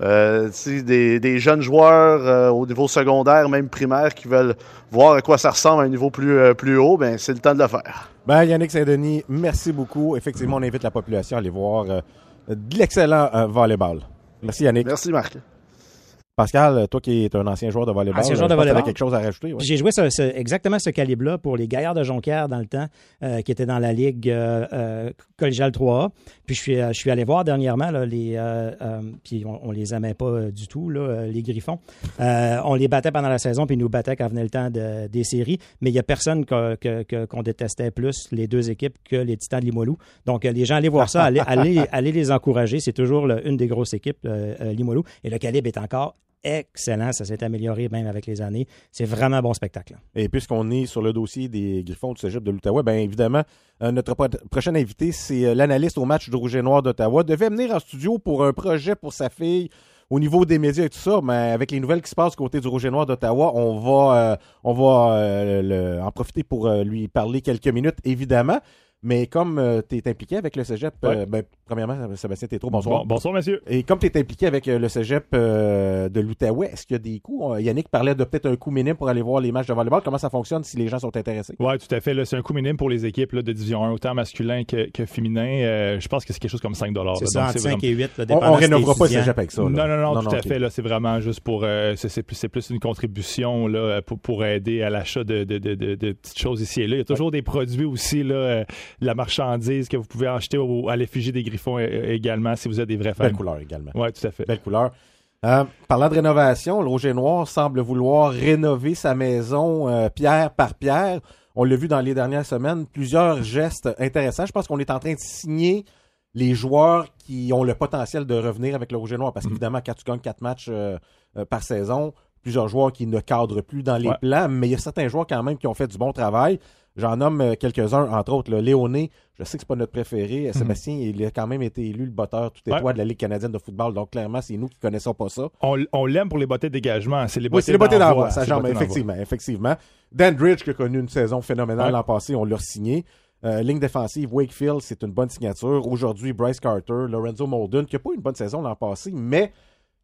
Euh, des, des jeunes joueurs euh, au niveau secondaire, même primaire, qui veulent voir à quoi ça ressemble à un niveau plus, plus haut, ben c'est le temps de le faire. Ben, Yannick Saint-Denis, merci beaucoup. Effectivement, on invite la population à aller voir de l'excellent euh, volleyball. Merci, Yannick. Merci, Marc. Pascal, toi qui es un ancien joueur de volleyball, Ancien joueur de volleyball. quelque chose à rajouter. ouais. J'ai joué ce- ce- exactement ce calibre-là pour les Gaillards de Jonquière dans le temps, euh, qui étaient dans la Ligue euh, euh, collégiale 3A. Puis je suis, je suis allé voir dernièrement, là, les, puis on, on les aimait pas du tout, là, les Griffons. On les battait pendant la saison, puis ils nous battaient quand venait le temps de- des séries. Mais il y a personne que- que- que- qu'on détestait plus, les deux équipes, que les Titans de Limoilou. Donc les gens, allez voir ça, allez, allez, allez les encourager. C'est toujours une des grosses équipes, Limoilou. Et le calibre est encore excellent. Ça s'est amélioré même avec les années. C'est vraiment un bon spectacle. Et puisqu'on est sur le dossier des Griffons du Cégep de l'Outaouais, bien évidemment, euh, notre pro- prochain invité, c'est euh, l'analyste au match du Rouge et Noir d'Ottawa. Devait venir en studio pour un projet pour sa fille au niveau des médias et tout ça, mais avec les nouvelles qui se passent côté du Rouge et Noir d'Ottawa, on va, euh, on va en profiter pour lui parler quelques minutes, évidemment. Mais comme tu es impliqué avec le cégep, euh, ben, premièrement, Sébastien Tétro, bonsoir. Bon- bonsoir, monsieur. Et comme tu es impliqué avec euh, le cégep euh, de l'Outaouais, est-ce qu'il y a des coûts? Euh, Yannick parlait de peut-être un coût minime pour aller voir les matchs de volleyball. Comment ça fonctionne si les gens sont intéressés? Oui, tout à fait. là, C'est un coût minime pour les équipes là, de Division 1, autant masculin que, que féminin. Euh, je pense que c'est quelque chose comme 5 C'est ça, entre c'est 5 et 8, là, On, on rénovera pas le cégep avec ça. là. Non, non, non, tout à fait. Là, c'est vraiment juste pour. euh, c'est, plus, c'est plus une contribution là, pour, pour aider à l'achat de, de, de, de- de petites choses ici et là. Il y a toujours des produits aussi, là, euh, de la marchandise que vous pouvez acheter au- à l'effigie des Griffons euh, également si vous êtes des vrais fans. Belle couleur également. Oui, tout à fait. Belle couleur. Euh, parlant de rénovation, le Rouge et Noir semble vouloir rénover sa maison euh, pierre par pierre. On l'a vu dans les dernières semaines, plusieurs gestes intéressants. Je pense qu'on est en train de signer les joueurs qui ont le potentiel de revenir avec le Rouge et Noir. Parce qu'évidemment, quand tu gagnes quatre matchs euh, euh, par saison, plusieurs joueurs qui ne cadrent plus dans les Ouais. plans, mais il y a certains joueurs quand même qui ont fait du bon travail. J'en nomme euh, quelques-uns, entre autres, le Léoné. Je sais que c'est pas notre préféré. Sébastien, il a quand même été élu le botteur tout étoile Ouais. de la Ligue canadienne de football. Donc, clairement, c'est nous qui connaissons pas ça. On, on l'aime pour les bottées de dégagement. C'est les Oui, bottées c'est les bottées d'envoi, jambe, effectivement, effectivement. Dandridge, qui a connu une saison phénoménale Ouais. l'an passé, on l'a signé. Euh, ligne défensive, Wakefield, c'est une bonne signature. Aujourd'hui, Bryce Carter, Lorenzo Molden, qui n'a pas eu une bonne saison l'an passé, mais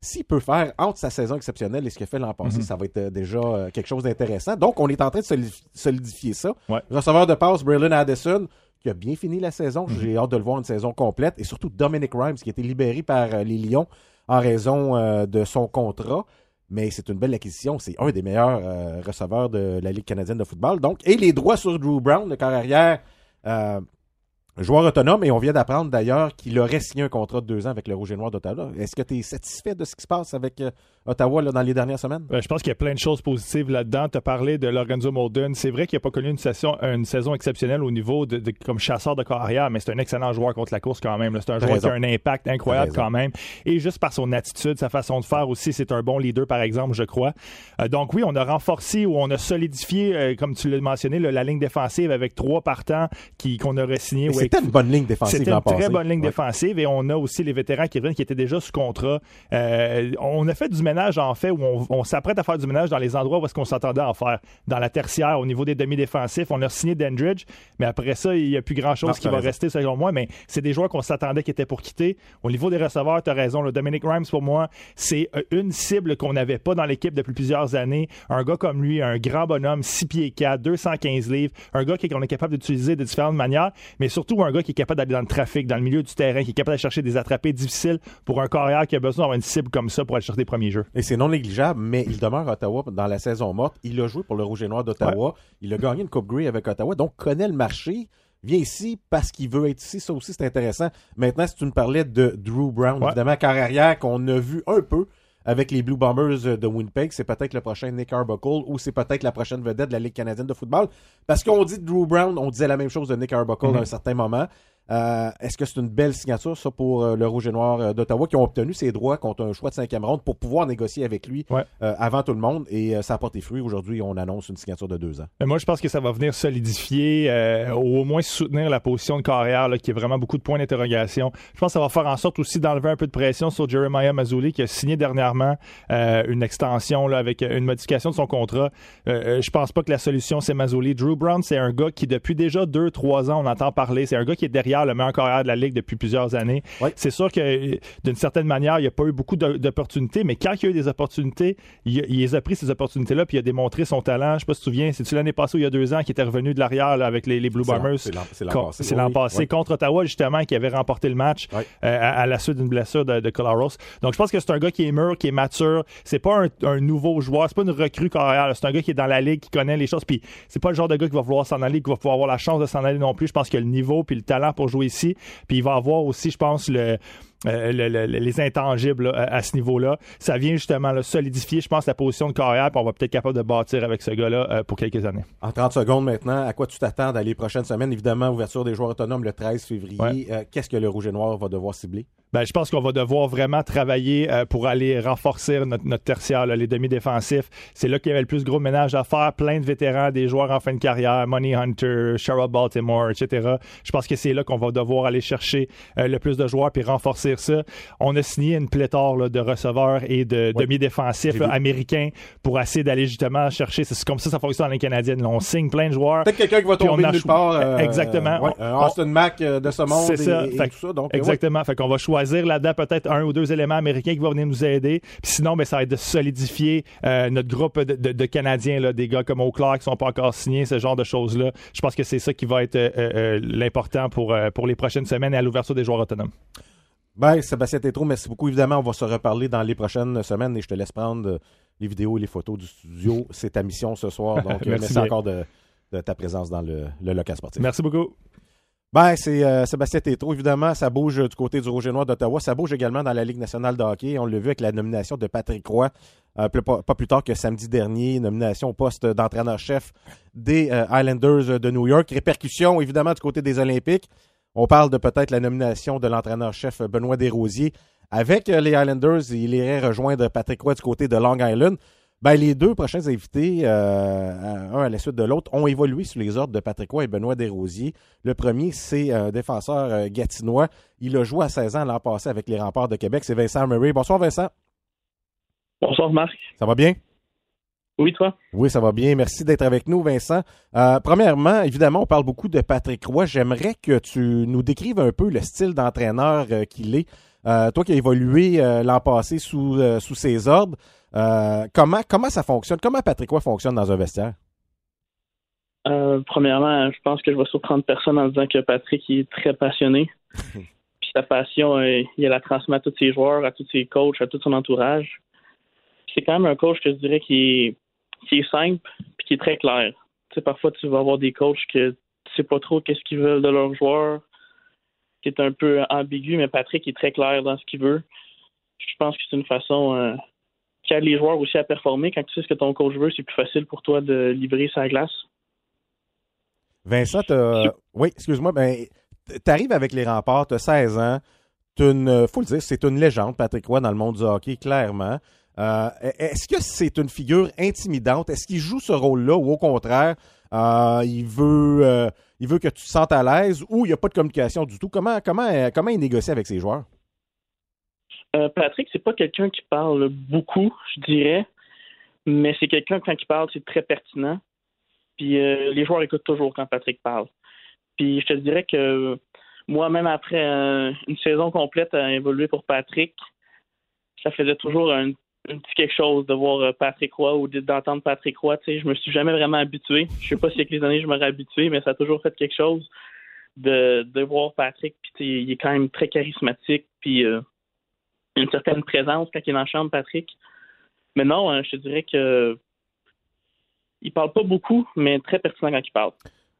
s'il peut faire entre sa saison exceptionnelle et ce qu'il a fait l'an passé, Mhm. ça va être euh, déjà euh, quelque chose d'intéressant. Donc, on est en train de solidif- solidifier ça. Ouais. Receveur de passe, Braylon Addison, qui a bien fini la saison. Mhm. J'ai hâte de le voir une saison complète. Et surtout, Dominic Rimes, qui a été libéré par euh, les Lions en raison de son contrat. Mais c'est une belle acquisition. C'est un des meilleurs receveurs de la Ligue canadienne de football. Donc, et les droits sur Drew Brown, le corps arrière, euh, joueur autonome et on vient d'apprendre d'ailleurs qu'il aurait signé un contrat de deux ans avec le Rouge et Noir d'Ottawa. Est-ce que tu es satisfait de ce qui se passe avec euh, Ottawa là, dans les dernières semaines? je pense qu'il y a plein de choses positives là-dedans. Tu as parlé de Lorenzo Molden. C'est vrai qu'il n'a pas connu une saison, une saison exceptionnelle au niveau de, comme chasseur de carrière, mais c'est un excellent joueur contre la course quand même. C'est un joueur qui a un impact incroyable quand même. Et juste par son attitude, sa façon de faire aussi, c'est un bon leader, par exemple, je crois. Euh, donc oui, on a renforcé ou on a solidifié, euh, comme tu l'as mentionné, la ligne défensive avec trois partants qu'on aurait signé. C'était une bonne ligne défensive. C'était une très bonne ligne défensive et on a aussi les vétérans qui qui étaient déjà sous contrat. Euh, on a fait du ménage en fait où on, s'apprête à faire du ménage dans les endroits où est-ce qu'on s'attendait à en faire. Dans la tertiaire, au niveau des demi-défensifs, on a signé Dendridge, mais après ça, il n'y a plus grand-chose qui va rester selon moi. Mais c'est des joueurs qu'on s'attendait qui étaient pour quitter. Au niveau des receveurs, tu as raison. Le Dominic Rhymes, pour moi, c'est euh, une cible qu'on n'avait pas dans l'équipe depuis plusieurs années. Un gars comme lui, un grand bonhomme, 6 pieds 4, 215 livres, un gars qu'on est capable d'utiliser de différentes manières, mais surtout un gars qui est capable d'aller dans le trafic, dans le milieu du terrain, qui est capable de chercher des attrapés difficiles pour un carrière qui a besoin d'avoir une cible comme ça pour aller chercher des premiers jeux. Et c'est non négligeable, mais il demeure à Ottawa dans la saison morte. Il a joué pour le Rouge et Noir d'Ottawa. Il a gagné une Coupe Grey avec Ottawa, donc connaît le marché vient ici parce qu'il veut être ici. Ça aussi, c'est intéressant. Maintenant, si tu me parlais de Drew Brown, évidemment, carrière qu'on a vu un peu avec les Blue Bombers de Winnipeg, c'est peut-être le prochain Nick Arbuckle ou c'est peut-être la prochaine vedette de la Ligue canadienne de football. Parce qu'on dit Drew Brown, on disait la même chose de Nick Arbuckle mm-hmm. à un certain moment. Euh, est-ce que c'est une belle signature, ça, pour euh, le Rouge et Noir euh, d'Ottawa, qui ont obtenu ses droits contre un choix de cinquième ronde pour pouvoir négocier avec lui avant tout le monde? Et ça a porté fruit. Aujourd'hui, on annonce une signature de deux ans. Mais moi, je pense que ça va venir solidifier, ou au moins soutenir la position de carrière, qui a vraiment beaucoup de points d'interrogation. Je pense que ça va faire en sorte aussi d'enlever un peu de pression sur Jeremiah Mazzoli, qui a signé dernièrement une extension là, avec une modification de son contrat. je pense pas que la solution, c'est Mazzoli. Drew Brown, c'est un gars qui, depuis déjà deux, trois ans, on entend parler. C'est un gars qui est derrière le meilleur carrière de la Ligue depuis plusieurs années. C'est sûr que d'une certaine manière, il n'y a pas eu beaucoup d'opportunités, mais quand il y a eu des opportunités, il, il a pris ces opportunités-là puis il a démontré son talent. Je ne sais pas si tu te souviens, c'est-tu l'année passée ou il y a deux ans qui était revenu de l'arrière avec les, Blue Bombers? C'est l'an passé. C'est l'an passé contre Ottawa, justement, qui avait remporté le match euh, à, la suite d'une blessure de, de Colaros. Donc, je pense que c'est un gars qui est mûr, qui est mature. C'est pas un, nouveau joueur, c'est pas une recrue carrière. C'est un gars qui est dans la ligue, qui connaît les choses. Puis, c'est pas le genre de gars qui va vouloir s'en aller, qui va pouvoir avoir la chance de s'en aller non plus. Je pense a le niveau puis le talent pour jouer ici. Puis il va avoir aussi, je pense, le, euh, les intangibles à, ce niveau-là. Ça vient justement solidifier, je pense, la position de carrière, puis on va peut-être capable de bâtir avec ce gars-là euh, pour quelques années. En 30 secondes maintenant, à quoi tu t'attends dans les prochaines semaines? Évidemment, ouverture des joueurs autonomes le 13 février. Euh, qu'est-ce que le Rouge et Noir va devoir cibler? Ben, je pense qu'on va devoir vraiment travailler pour aller renforcer notre, notre tertiaire, les demi-défensifs. C'est là qu'il y avait le plus gros ménage à faire. Plein de vétérans, des joueurs en fin de carrière, Money Hunter, Sherrod Baltimore, etc. Je pense que c'est là qu'on va devoir aller chercher le plus de joueurs puis renforcer ça. On a signé une pléthore de receveurs et de demi-défensifs américains pour essayer d'aller justement chercher. C'est comme ça ça fonctionne dans les Canadiennes. on signe plein de joueurs. Peut-être quelqu'un qui va tomber nulle part. Euh, exactement. Austin Mack euh, de ce monde. C'est ça. Et, tout ça donc, exactement. Fait qu'on va choisir là-dedans peut-être un ou deux éléments américains qui vont venir nous aider. Puis sinon, ben, ça va être de solidifier euh, notre groupe de, Canadiens, là, des gars comme O'Clark qui sont pas encore signés, ce genre de choses-là. Je pense que c'est ça qui va être l'important pour, pour les prochaines semaines et à l'ouverture des joueurs autonomes. Ben, Sébastien Tétro, merci beaucoup. Évidemment, on va se reparler dans les prochaines semaines et je te laisse prendre euh, les vidéos et les photos du studio. C'est ta mission ce soir. Donc, euh, merci, encore de, ta présence dans le, local sportif. Merci beaucoup. Ben, c'est euh, Sébastien Tétro, évidemment, ça bouge du côté du Rouge et Noir d'Ottawa. Ça bouge également dans la Ligue nationale de hockey. On l'a vu avec la nomination de Patrick Roy, pas, plus tard que samedi dernier, nomination au poste d'entraîneur-chef des Islanders de New York. Répercussions, évidemment, du côté des Olympiques. On parle de peut-être la nomination de l'entraîneur-chef Benoît Desrosiers. Avec euh, les Islanders, il irait rejoindre Patrick Roy du côté de Long Island. Ben, les deux prochains invités, euh, un à la suite de l'autre, ont évolué sous les ordres de Patrick Roy et Benoît Desrosiers. Le premier, c'est un défenseur euh, gatinois. Il a joué à 16 ans l'an passé avec les remparts de Québec. C'est Vincent Murray. Bonsoir, Vincent. Bonsoir, Marc. Ça va bien? Oui, toi? Oui, ça va bien. Merci d'être avec nous, Vincent. Euh, premièrement, évidemment, on parle beaucoup de Patrick Roy. J'aimerais que tu nous décrives un peu le style d'entraîneur euh, qu'il est. Euh, toi qui as évolué l'an passé sous, sous ses ordres, comment, comment ça fonctionne? Comment Patrick Roy fonctionne dans un vestiaire? premièrement, je pense que je vais surprendre personne en disant que Patrick est très passionné. Puis sa passion, il la transmet à tous ses joueurs, à tous ses coachs, à tout son entourage. C'est quand même un coach que je dirais qui est qui est simple puis qui est très clair. Tu sais, parfois, tu vas avoir des coachs que tu sais pas trop qu'est-ce qu'ils veulent de leurs joueurs. qui est un peu ambigu, mais Patrick est très clair dans ce qu'il veut. Je pense que c'est une façon euh, qui aide les joueurs aussi à performer. Quand tu sais ce que ton coach veut, c'est plus facile pour toi de livrer sa glace. Vincent, oui, excuse-moi, ben, tu arrives avec les remparts, tu as 16 ans. Il faut le dire, c'est une légende, Patrick Roy, dans le monde du hockey, clairement. Euh, est-ce que c'est une figure intimidante? Est-ce qu'il joue ce rôle-là ou au contraire, euh, il, veut, euh, il veut que tu te sentes à l'aise ou il n'y a pas de communication du tout? Comment, comment, comment il négocie avec ses joueurs? Patrick, c'est pas quelqu'un qui parle beaucoup, je dirais, mais c'est quelqu'un, quand il parle, c'est très pertinent. Puis les joueurs écoutent toujours quand Patrick parle. Puis je te dirais que moi, même après une saison complète à évoluer pour Patrick, ça faisait toujours un un petit quelque chose de voir euh, Patrick Roy ou d'entendre Patrick Roy. Tu sais, je me suis jamais vraiment habitué. Je sais pas si avec les années je m'aurais habitué, mais ça a toujours fait quelque chose de, de voir Patrick. Puis il est quand même très charismatique. Puis euh, une certaine présence quand il est dans la chambre, Patrick. Mais non, hein, je te dirais que il parle pas beaucoup, mais très pertinent quand il parle.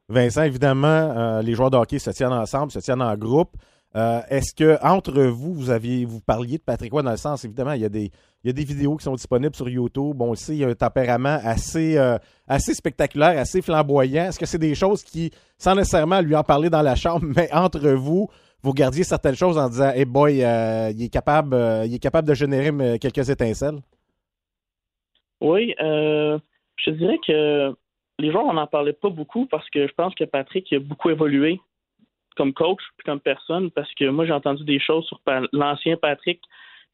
Vincent, évidemment, euh, les joueurs de hockey se tiennent ensemble, se tiennent en groupe. Est-ce que entre vous, vous aviez vous parliez de Patrick Roy dans le sens, évidemment, il y a des, il y a des vidéos qui sont disponibles sur YouTube. Bon, aussi, il y a un tempérament assez, euh, assez spectaculaire, assez flamboyant. Est-ce que c'est des choses qui, sans nécessairement lui en parler dans la chambre, mais entre vous, vous gardiez certaines choses en disant Hey boy, euh, il, est capable, il est capable de générer quelques étincelles? Oui, je dirais que les joueurs, on n'en parlait pas beaucoup parce que je pense que Patrick a beaucoup évolué comme coach puis comme personne parce que moi j'ai entendu des choses sur l'ancien Patrick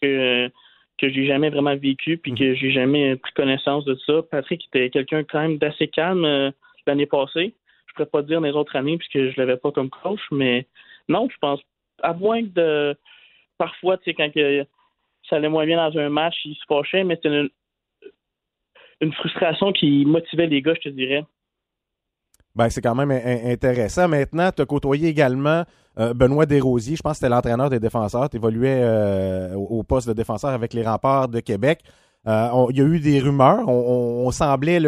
que que j'ai jamais vraiment vécu puis que j'ai jamais pris connaissance de ça. Patrick était quelqu'un quand même d'assez calme euh, l'année passée. Je pourrais pas dire les autres années puisque je l'avais pas comme coach, mais non, je pense à moins que de parfois tu sais quand ça allait moins bien dans un match, il se fâchait, mais c'était une, une frustration qui motivait les gars, je te dirais. Ben, c'est quand même intéressant. Maintenant, tu as côtoyé également euh, Benoît Desrosiers. Je pense que c'était l'entraîneur des défenseurs. Tu évoluais euh, au poste de défenseur avec les remparts de Québec. Euh, il y a eu des rumeurs. On, semblait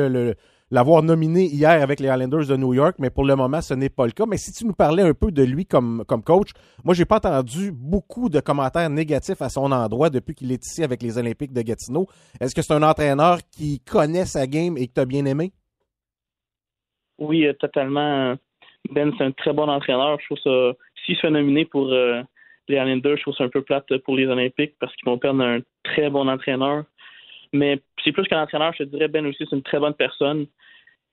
l'avoir nominé hier avec les Islanders de New York, mais pour le moment, ce n'est pas le cas. Mais si tu nous parlais un peu de lui comme, coach, moi, j'ai pas entendu beaucoup de commentaires négatifs à son endroit depuis qu'il est ici avec les Olympiques de Gatineau. Est-ce que c'est un entraîneur qui connaît sa game et que tu as bien aimé? Oui, euh, totalement. Ben, c'est un très bon entraîneur. Je trouve ça. S'il se fait nominer pour euh, les Islanders, je trouve ça un peu plate pour les Olympiques parce qu'ils vont perdre un très bon entraîneur. Mais c'est plus qu'un entraîneur, je te dirais, Ben aussi, c'est une très bonne personne.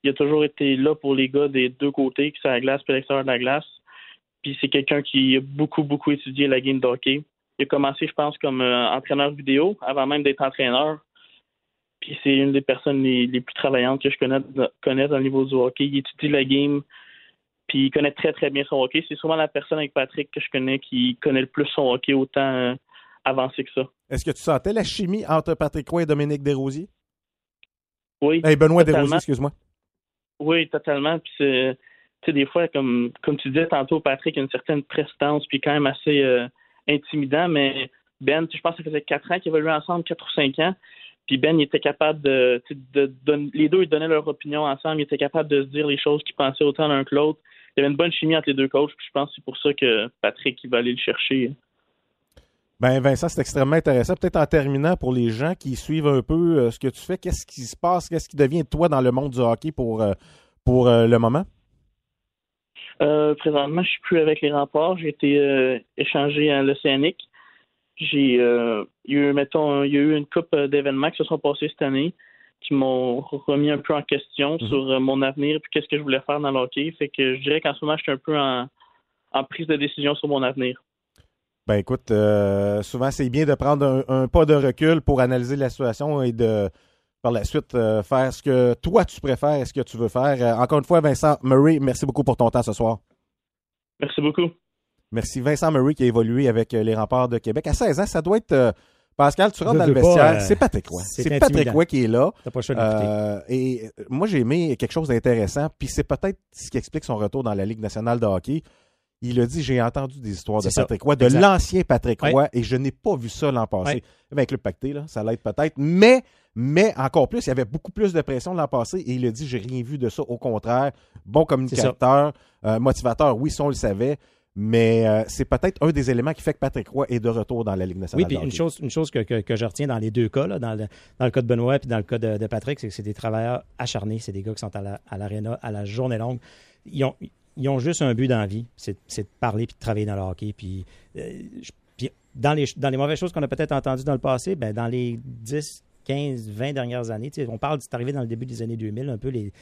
Il a toujours été là pour les gars des deux côtés, qui sont à la glace et l'extérieur de la glace. Puis c'est quelqu'un qui a beaucoup, beaucoup étudié la game de hockey. Il a commencé, je pense, comme euh, entraîneur vidéo avant même d'être entraîneur c'est une des personnes les, plus travaillantes que je connais, connais dans le niveau du hockey. Il étudie la game, puis il connaît très, très bien son hockey. C'est souvent la personne avec Patrick que je connais qui connaît le plus son hockey autant euh, avancé que ça. Est-ce que tu sentais la chimie entre Patrick Roy et Dominique Desrosiers? Oui. Benoît Desrosiers, excuse-moi. Oui, totalement. Puis tu sais, des fois, comme, comme tu disais tantôt, Patrick a une certaine prestance, puis quand même assez euh, intimidant, mais Ben, je pense que ça faisait quatre ans qu'ils évoluaient ensemble, quatre ou cinq ans. Puis Ben, il était capable de, de, Les deux, ils donnaient leur opinion ensemble. Ils étaient capables de se dire les choses qu'ils pensaient autant l'un que l'autre. Il y avait une bonne chimie entre les deux coachs. Puis je pense que c'est pour ça que Patrick, il va aller le chercher. Ben Vincent, c'est extrêmement intéressant. Peut-être en terminant pour les gens qui suivent un peu euh, ce que tu fais, qu'est-ce qui se passe, qu'est-ce qui devient de toi dans le monde du hockey pour, euh, pour euh, le moment? présentement, je suis plus avec les remparts. J'ai été échangé à l'Océanique j'ai euh, il y a eu, mettons, il y a eu une coupe euh, d'événements qui se sont passés cette année qui m'ont remis un peu en question mhm. sur euh, mon avenir puis qu'est-ce que je voulais faire dans l'hockey. Fait que je dirais qu'en ce moment, je suis un peu en, prise de décision sur mon avenir. Ben écoute, souvent c'est bien de prendre un, pas de recul pour analyser la situation et de par la suite faire ce que toi tu préfères et ce que tu veux faire. encore une fois, Vincent Murray, merci beaucoup pour ton temps ce soir. Merci beaucoup. Merci. Vincent Murray qui a évolué avec euh, les remparts de Québec. À 16 ans, ça doit être. Euh, Pascal, tu rentres dans le vestiaire. Euh, c'est Patrick Roy. C'est Patrick Roy qui est là. pas euh, Et moi, j'ai aimé quelque chose d'intéressant. Puis c'est peut-être ce qui explique son retour dans la Ligue nationale de hockey. Il a dit J'ai entendu des histoires de Patrick Roy, de l'ancien Patrick Roy, et je n'ai pas vu ça l'an passé. Avec le pacté, là, ça l'aide peut-être. Mais, mais encore plus, il y avait beaucoup plus de pression l'an passé, et il a dit J'ai rien vu de ça. Au contraire, bon communicateur, motivateur, oui, ça, on le savait mais euh, c'est peut-être un des éléments qui fait que Patrick Roy est de retour dans la Ligue nationale. Oui, puis une chose, une chose que, que, je retiens dans les deux cas, là, dans, le, dans le cas de Benoît et dans le cas de, Patrick, c'est que c'est des travailleurs acharnés. C'est des gars qui sont à l'aréna à, la journée longue. Ils ont, ils ont juste un but d'envie, c'est de parler puis de travailler dans le hockey. Puis, euh, puis dans, les, dans les mauvaises choses qu'on a peut-être entendues dans le passé, ben, dans les 10, 15, 20 dernières années, on parle, c'est arrivé dans le début des années 2000, un peu les,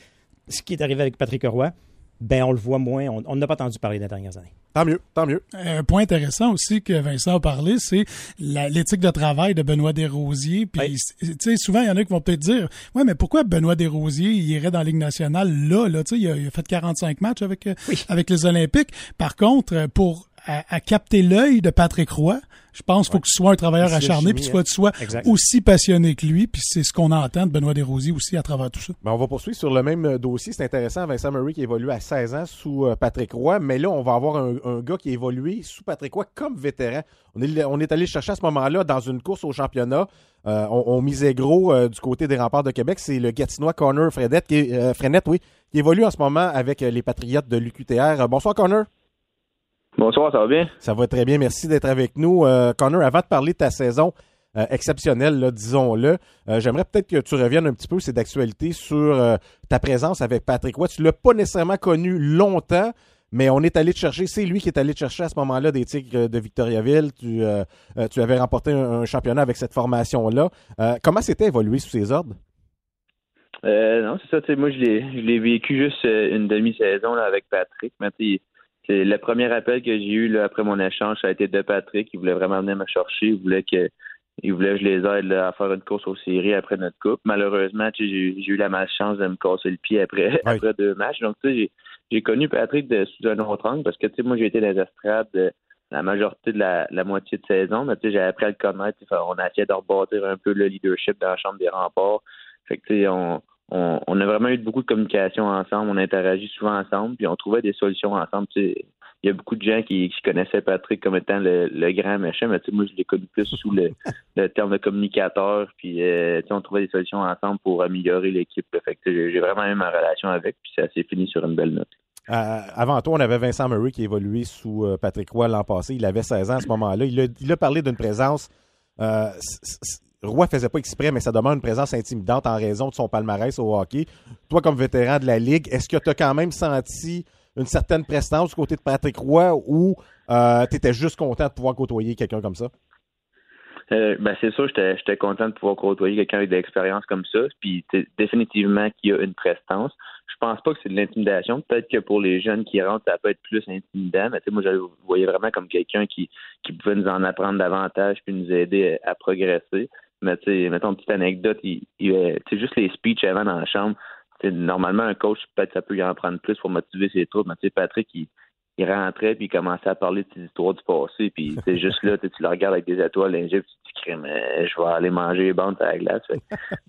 ce qui est arrivé avec Patrick Roy ben on le voit moins. On n'a pas entendu parler des dernières années. Tant mieux, tant mieux. Un point intéressant aussi que Vincent a parlé, c'est l'éthique de travail de Benoît Desrosiers. Puis, tu sais, souvent, il y en a qui vont peut-être dire, ouais, mais pourquoi Benoît Desrosiers, il irait dans la Ligue nationale là, là, tu sais, il, a fait 45 matchs avec, euh, avec les Olympiques. Par contre, pour à, capter l'œil de Patrick Roy. Je pense qu'il faut que tu sois un travailleur acharné, puis que tu sois aussi passionné que lui, puis c'est ce qu'on entend de Benoît Desrosiers aussi à travers tout ça. Ben, on va poursuivre sur le même euh, dossier. C'est intéressant, Vincent Murray qui évolue à 16 ans sous euh, Patrick Roy, mais là, on va avoir un, gars qui évolue sous Patrick Roy comme vétéran. On est, on est allé chercher à ce moment-là dans une course au championnat. Euh, on, misait gros du côté des remparts de Québec. C'est le Gatinois Connor Fredette, qui, Frenette, oui, qui évolue en ce moment avec les Patriotes de l'UQTR. bonsoir, Connor. Bonsoir, ça va bien? Ça va très bien, merci d'être avec nous. Euh, Connor, avant de parler de ta saison euh, exceptionnelle, disons-le, euh, j'aimerais peut-être que tu reviennes un petit peu, c'est d'actualité, sur ta présence avec Patrick Watt. Tu l'as pas nécessairement connu longtemps, mais on est allé te chercher, c'est lui qui est allé te chercher à ce moment-là des Tigres de Victoriaville. Tu, tu avais remporté un, championnat avec cette formation-là. comment c'était évolué sous ses ordres? non, c'est ça, moi je l'ai vécu juste une demi-saison avec Patrick. Mais c'est le premier appel que j'ai eu là, après mon échange, ça a été de Patrick. Il voulait vraiment venir me chercher. Il voulait que il voulait que je les aide à faire une course aux séries après notre coupe. Malheureusement, j'ai eu la malchance de me casser le pied après, après deux matchs. Donc, tu sais, j'ai connu Patrick de, sous un autre angle parce que, tu sais, moi, j'ai été dans les estrades de, la majorité de la, moitié de saison. Mais, tu sais, j'ai appris à le connaître. On a essayé de rebâtir un peu le leadership dans la chambre des remparts. Fait que, tu sais, on, on, a vraiment eu beaucoup de communication ensemble, on interagit souvent ensemble, puis on trouvait des solutions ensemble. il y a beaucoup de gens qui, connaissaient Patrick comme étant le, grand méchant, mais moi, je l'ai connu plus sous le, terme de communicateur, puis euh, on trouvait des solutions ensemble pour améliorer l'équipe. Fait j'ai vraiment eu ma relation avec, puis ça s'est fini sur une belle note. Euh, avant tout, on avait Vincent Murray qui évoluait sous euh, Patrick Roy l'an passé. Il avait 16 ans à ce moment-là. Il a, il a parlé d'une présence Roy faisait pas exprès, mais ça demande une présence intimidante en raison de son palmarès au hockey. Toi, comme vétéran de la Ligue, est-ce que tu as quand même senti une certaine prestance du côté de Patrick Roy ou euh, tu étais juste content de pouvoir côtoyer quelqu'un comme ça? Euh, ben c'est sûr, j'étais content de pouvoir côtoyer quelqu'un avec de l'expérience comme ça. Puis définitivement qu'il y a une prestance. Je pense pas que c'est de l'intimidation. Peut-être que pour les jeunes qui rentrent, ça peut être plus intimidant. Mais moi, je le voyais vraiment comme quelqu'un qui, qui pouvait nous en apprendre davantage puis nous aider à progresser. Mais tu sais, mettons une petite anecdote, il, il juste les speeches avant dans la chambre. normalement, un coach, peut-être ça peut y en prendre plus pour motiver ses troupes. Mais tu sais, Patrick, il, rentrait puis il commençait à parler de ses histoires du passé. Puis c'est juste là, tu le regardes avec des étoiles l'Égypte, tu te mais je vais aller manger les bandes à la glace.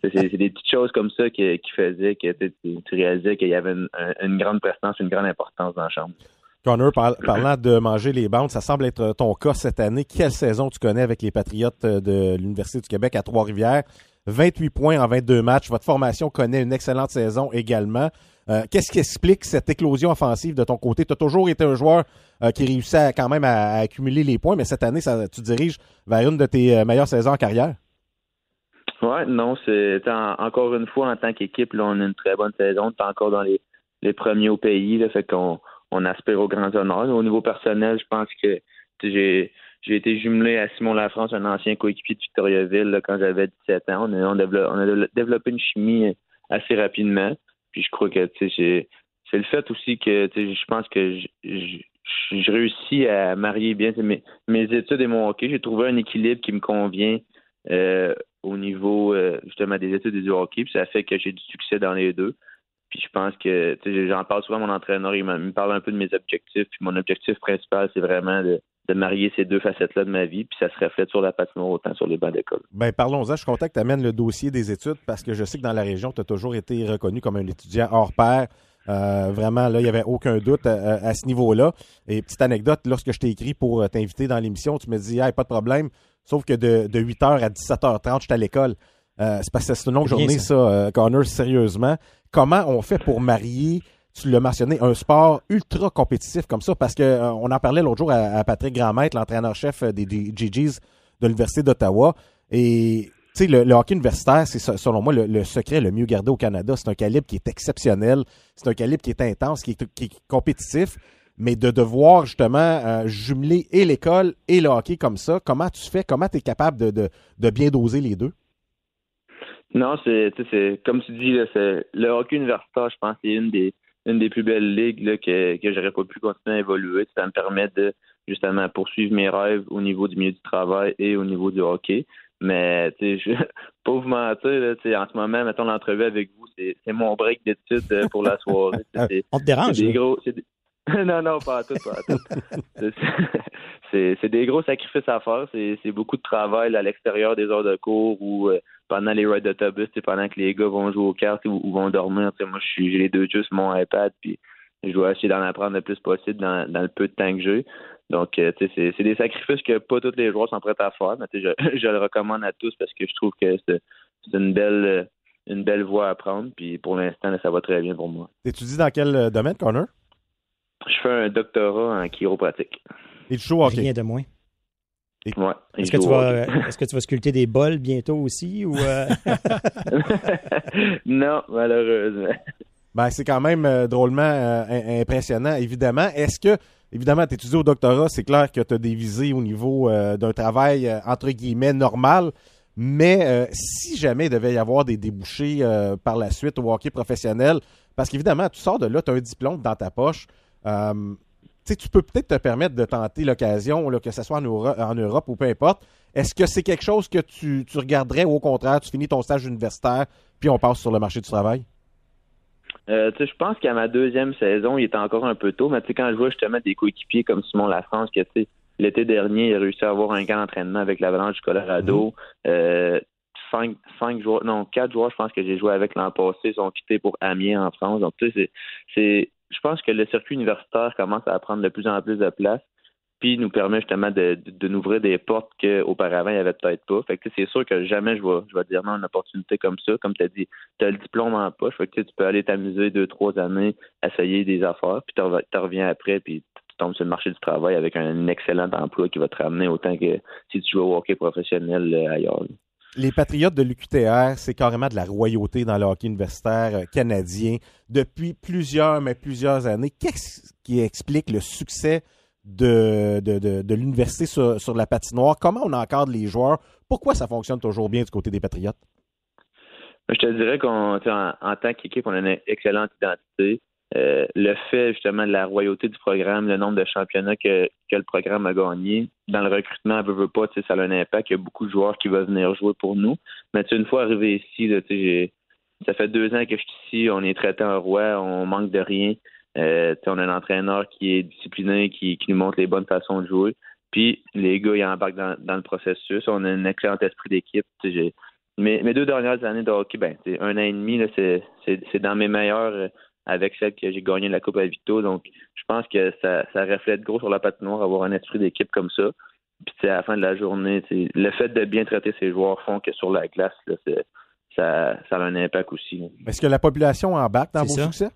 c'est des petites choses comme ça qui, qui faisaient que tu, réalisais qu'il y avait une, une, grande prestance, une grande importance dans la chambre. Connor, parlant de manger les bandes, ça semble être ton cas cette année. Quelle saison tu connais avec les Patriotes de l'Université du Québec à Trois-Rivières? 28 points en 22 matchs. Votre formation connaît une excellente saison également. Euh, qu'est-ce qui explique cette éclosion offensive de ton côté? Tu as toujours été un joueur euh, qui réussit quand même à, accumuler les points, mais cette année, ça, tu diriges vers une de tes euh, meilleures saisons en carrière. Oui, non, c'est encore une fois en tant qu'équipe, on a une très bonne saison. Tu es encore dans les, premiers au pays. Là, fait qu'on on aspire aux grands honneurs. Au niveau personnel, je pense que j'ai été jumelé à Simon Lafrance, un ancien coéquipier de Victoriaville quand j'avais 17 ans. On a, développé une chimie assez rapidement. Puis je crois que c'est le fait aussi que je pense que je réussis à marier bien mes, études et mon hockey. J'ai trouvé un équilibre qui me convient euh, au niveau euh, justement des études et du hockey. Ça fait que j'ai du succès dans les deux. Puis je pense que j'en parle souvent à mon entraîneur, il, me parle un peu de mes objectifs. Puis mon objectif principal, c'est vraiment de, marier ces deux facettes-là de ma vie, puis ça se reflète sur la patinoire autant sur les bancs d'école. Bien, parlons-en. Je tu amènes le dossier des études parce que je sais que dans la région, tu as toujours été reconnu comme un étudiant hors pair. Euh, vraiment, là, il n'y avait aucun doute à, ce niveau-là. Et petite anecdote, lorsque je t'ai écrit pour euh, t'inviter dans l'émission, tu me dis, hey, pas de problème, sauf que de, 8h à 17h30, j'étais à l'école. Euh, c'est parce que c'est une longue journée, ça, Connor, sérieusement comment on fait pour marier tu l'as mentionné, un sport ultra compétitif comme ça, parce que euh, on en parlait l'autre jour à, Patrick Grandmaître, l'entraîneur-chef des GGs de l'Université d'Ottawa. Et tu sais, le, hockey universitaire, c'est selon moi le, secret le mieux gardé au Canada. C'est un calibre qui est exceptionnel, c'est un calibre qui est intense, qui est, compétitif. Mais de devoir justement euh, jumeler et l'école et le hockey comme ça, comment tu fais? Comment tu es capable de, de bien doser les deux? Non, c'est comme tu dis, le hockey universitaire, je pense, c'est une des une des plus belles ligues là, que, que j'aurais pas pu continuer à évoluer. Ça me permet de justement poursuivre mes rêves au niveau du milieu du travail et au niveau du hockey. Mais tu sais, pas vous mentir, là, en ce moment, mettons l'entrevue avec vous, c'est mon break d'études euh, pour la soirée. On te dérange? Des gros, non, non, pas à tout, pas à tout. c'est des gros sacrifices à faire. C'est beaucoup de travail à l'extérieur des heures de cours ou euh, pendant les rides d'autobus, pendant que les gars vont jouer aux cartes ou, vont dormir. Moi, je suis j'ai les deux juste mon iPad, puis je dois essayer d'en apprendre le plus possible dans, dans le peu de temps que j'ai. Donc, euh, c'est des sacrifices que pas tous les joueurs sont prêts à faire, mais je, je le recommande à tous parce que je trouve que c'est une belle une belle voie à prendre. Puis pour l'instant, ça va très bien pour moi. T'étudies dans quel euh, domaine, Connor? Je fais un doctorat en chiropratique. Et tu joues au Rien de moins. Ouais, est-ce que, tu vas, est-ce que tu vas sculpter des bols bientôt aussi ou euh? Non, malheureusement. Ben, c'est quand même euh, drôlement euh, impressionnant, évidemment. Est-ce que, évidemment, tu étudies au doctorat, c'est clair que tu as des visées au niveau d'un travail, entre guillemets, normal. Mais si jamais il devait y avoir des débouchés par la suite au hockey professionnel, parce qu'évidemment, tu sors de là, tu as un diplôme dans ta poche, euh, tu peux peut-être te permettre de tenter l'occasion, que ce soit en, Europe, ou peu importe. Est-ce que c'est quelque chose que tu, regarderais ou au contraire, tu finis ton stage universitaire puis on passe sur le marché du travail? Euh, je pense qu'à ma deuxième saison, il était encore un peu tôt, mais quand je vois justement des coéquipiers comme Simon Lafrance, qui l'été dernier, il a réussi à avoir un camp d'entraînement avec l'Avalanche du Colorado. Mm-hmm. Euh, cinq, joueurs, non, quatre joueurs, je pense que j'ai joué avec l'an passé, sont quittés pour Amiens en France. Donc, tu sais, c'est, je pense que le circuit universitaire commence à prendre de plus en plus de place, puis nous permet justement de, de, ouvrir des portes qu'auparavant, il n'y avait peut-être pas. Fait que c'est sûr que jamais je vais, je vais dire non à une opportunité comme ça. Comme tu as dit, tu as le diplôme en poche, fait que tu peux aller t'amuser deux, trois années, essayer des affaires, puis tu reviens après, puis tu tombes sur le marché du travail avec un excellent emploi qui va te ramener autant que si tu joues au hockey professionnel euh, ailleurs les Patriotes de l'UQTR, c'est carrément de la royauté dans le hockey universitaire euh, canadien depuis plusieurs, mais plusieurs années. Qu'est-ce qui explique le succès de, de, l'université sur, la patinoire? Comment on encadre les joueurs? Pourquoi ça fonctionne toujours bien du côté des Patriotes? Je te dirais qu'en en tant qu'équipe, on a une excellente identité. Euh, le fait justement de la royauté du programme, le nombre de championnats que, que le programme a gagné, dans le recrutement, veut, veut pas, ça a un impact. Il y a beaucoup de joueurs qui veulent venir jouer pour nous. Mais une fois arrivé ici, ça fait deux ans que je suis ici, on est traité en roi, on manque de rien. Euh, on a un entraîneur qui est discipliné, qui, qui nous montre les bonnes façons de jouer. Puis les gars, ils embarquent dans, dans le processus. On a un excellent esprit d'équipe. Mes, deux dernières années de hockey, ben, un an et demi, c'est dans mes meilleurs avec celle que j'ai gagné la Coupe à Vito. Donc, je pense que ça, ça reflète gros sur la patinoire, avoir un esprit d'équipe comme ça. Puis, à la fin de la journée, le fait de bien traiter ses joueurs font que sur la glace, ça, ça a un impact aussi. Est-ce que la population embarque dans vos succès?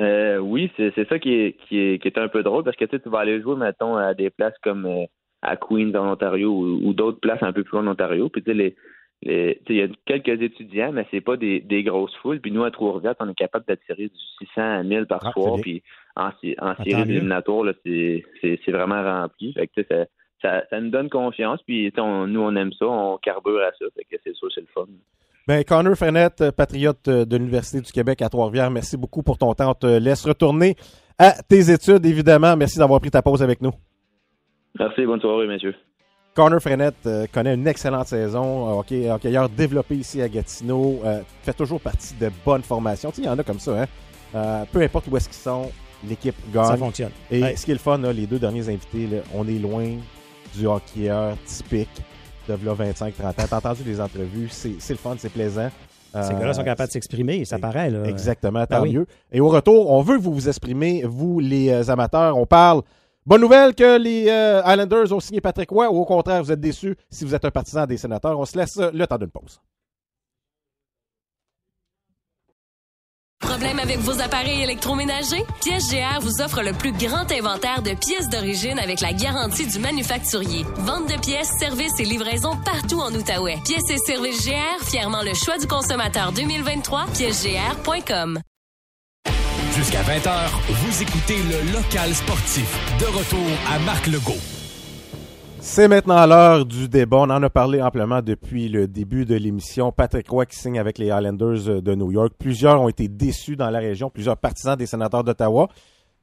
Euh, oui, c'est ça qui est, qui, est, qui est un peu drôle parce que tu vas aller jouer, mettons, à des places comme euh, à Queens en Ontario ou, d'autres places un peu plus loin en Ontario. Puis tu sais, les, il y a quelques étudiants, mais c'est pas des, grosses foules. Puis nous, à Trois-Rivières, on est capable d'attirer du 600 à 1000 par ah, soir. Puis en, en série éliminatoire, c'est vraiment rempli. Fait que, ça, ça, nous donne confiance. Puis nous, on aime ça, on carbure à ça. Fait que c'est ça, c'est le fun. Ben, Connor Frenette, patriote de l'Université du Québec à Trois-Rivières, merci beaucoup pour ton temps. On te laisse retourner à tes études, évidemment. Merci d'avoir pris ta pause avec nous. Merci, bonne soirée, messieurs. Connor Frenette euh, connaît une excellente saison. Euh, hockey, hockeyeur développé ici à Gatineau. Euh, fait toujours partie de bonnes formations. Il y en a comme ça. Hein? peu importe où est-ce qu'ils sont, l'équipe gagne. Ça fonctionne. Et ce qui est le fun, les deux derniers invités, on est loin du hockeyeur typique de 25-30 ans. T'as entendu les entrevues, c'est le fun, c'est plaisant. Ces gars-là sont capables de s'exprimer, ça paraît. Là. Exactement, tant ben mieux. Et au retour, on veut que vous vous exprimer, vous les amateurs. On parle Bonne nouvelle que les euh, Islanders ont signé Patrick Roy ou au contraire, vous êtes déçus si vous êtes un partisan des sénateurs. On se laisse le temps d'une pause. Problème avec vos appareils électroménagers? Pièces GR vous offre le plus grand inventaire de pièces d'origine avec la garantie du manufacturier. Vente de pièces, services et livraison partout en Outaouais. Pièces et services GR, fièrement le choix du consommateur 2023, piècesgr.com. Jusqu'à 20h, vous écoutez le local sportif. De retour à Marc Legault. C'est maintenant l'heure du débat. On en a parlé amplement depuis le début de l'émission. Patrick Roy qui signe avec les Highlanders de New York. Plusieurs ont été déçus dans la région, plusieurs partisans des sénateurs d'Ottawa.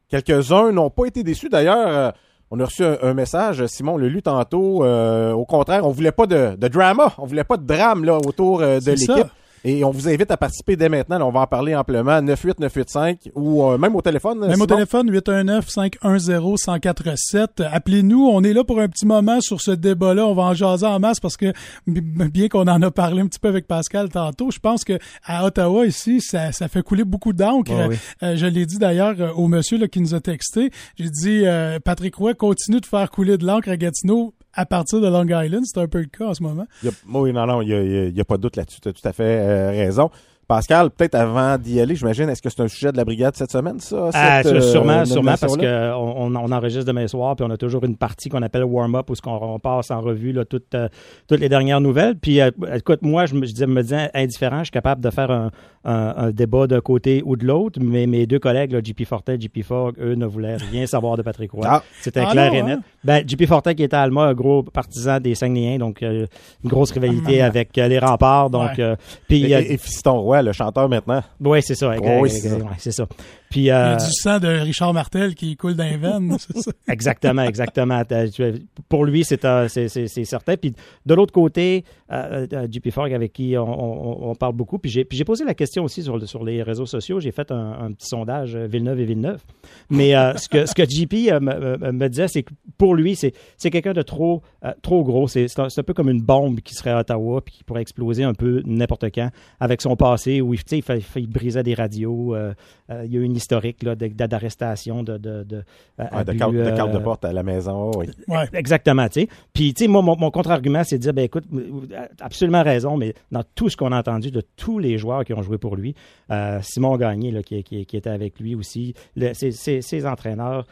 Quelques-uns n'ont pas été déçus. D'ailleurs, euh, on a reçu un, message, Simon le lu tantôt. Euh, au contraire, on voulait pas de, drama, on voulait pas de drame là, autour euh, de l'équipe. Et on vous invite à participer dès maintenant. on va en parler amplement. 98985 ou euh, même au téléphone. Même au téléphone, 819-510-1047. Appelez-nous. On est là pour un petit moment sur ce débat-là. On va en jaser en masse parce que, bien qu'on en a parlé un petit peu avec Pascal tantôt, je pense que à Ottawa, ici, ça, ça fait couler beaucoup d'encre. Ah euh, je l'ai dit d'ailleurs euh, au monsieur là, qui nous a texté. J'ai dit, Patrick Roy continue de faire couler de l'encre à Gatineau à partir de Long Island. C'est un peu le cas en ce moment. oui, non, non, il n'y a, pas de doute là-dessus. Tu as tout à fait euh, raison. Pascal, peut-être avant d'y aller, j'imagine, est-ce que c'est un sujet de la brigade cette semaine, ça? Ah, sûrement, euh, sûrement, parce qu'on on, enregistre demain soir, puis on a toujours une partie qu'on appelle warm-up, où on, passe en revue là, toutes, euh, toutes les dernières nouvelles. Puis, écoute, moi, je me, je me disais indifférent, je suis capable de faire un, un, débat d'un côté ou de l'autre, mais mes deux collègues, là, JP Fortin et JP Fogg, eux, ne voulaient rien savoir de Patrick Roy. Ah. C'était ah clair et net. Hein? Ben, JP Fortin, qui était à Alma, un gros partisan des Saguenayens, donc euh, une grosse rivalité ah. avec euh, les remparts. Donc, euh, puis, et, et, Fiston Roy, le chanteur maintenant. Oui, c'est ça. oui, c'est ça. Puis, Il y a du sang de Richard Martel qui coule dans les veines, c'est ça? Exactement, exactement. Pour lui, c'est certain. Puis de l'autre côté, JP Fogg, avec qui on, on parle beaucoup, puis j'ai posé la question aussi sur, sur les réseaux sociaux. J'ai fait un, petit sondage euh, Villeneuve et Villeneuve. Mais euh, ce, que, ce que JP euh, me, disait, c'est que pour lui, c'est quelqu'un de trop, trop gros. C'est un, un, peu comme une bombe qui serait à Ottawa puis qui pourrait exploser un peu n'importe quand avec son passé où il, il, il brisait des radios. il y a eu une historique d'arrestation, de, de, de, de, carte, de, porte à la maison. Oui. Exactement. Puis, moi, mon, mon contre-argument, c'est de dire, ben, écoute, absolument raison, mais dans tout ce qu'on a entendu de tous les joueurs qui ont joué pour lui. Euh, Simon Gagné, là, qui, qui, était avec lui aussi. ses, entraîneurs.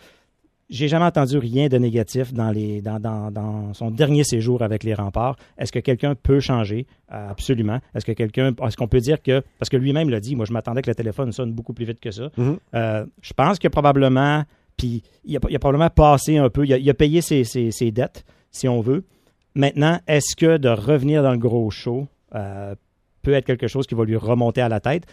J'ai jamais entendu rien de négatif dans, les, dans, dans, son dernier séjour avec les remparts. Est-ce que quelqu'un peut changer? Euh, absolument. Est-ce que quelqu'un, est-ce qu'on peut dire que, parce que lui-même l'a dit, moi je m'attendais que le téléphone sonne beaucoup plus vite que ça. Mm-hmm. Euh, je pense que probablement, puis il a, a, probablement passé un peu, il a, payé ses, ses, dettes, si on veut. Maintenant, est-ce que de revenir dans le gros show peut être quelque chose qui va lui remonter à la tête?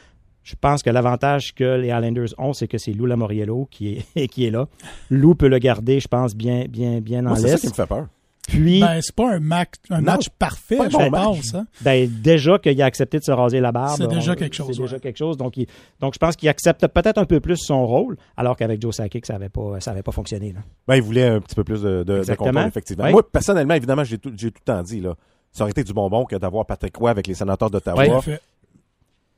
Je pense que l'avantage que les Islanders ont, c'est que c'est Lou Lamoriello qui est, qui est là. Lou peut le garder, je pense, bien, bien, bien en C'est ça qui me fait peur. Puis, ben, c'est pas un, match, un match parfait, je pense. Hein? Ben, déjà qu'il a accepté de se raser la barbe. C'est déjà quelque chose. C'est déjà quelque chose. Donc, donc je pense qu'il accepte peut-être un peu plus son rôle, alors qu'avec Joe Sakic, ça n'avait pas, ça avait pas fonctionné. Là. Ben, il voulait un petit peu plus de, de, contrôle, effectivement. Moi, personnellement, évidemment, j'ai tout, j'ai tout le temps dit, là. Ça aurait été du bonbon que d'avoir Patrick Roy avec les sénateurs d'Ottawa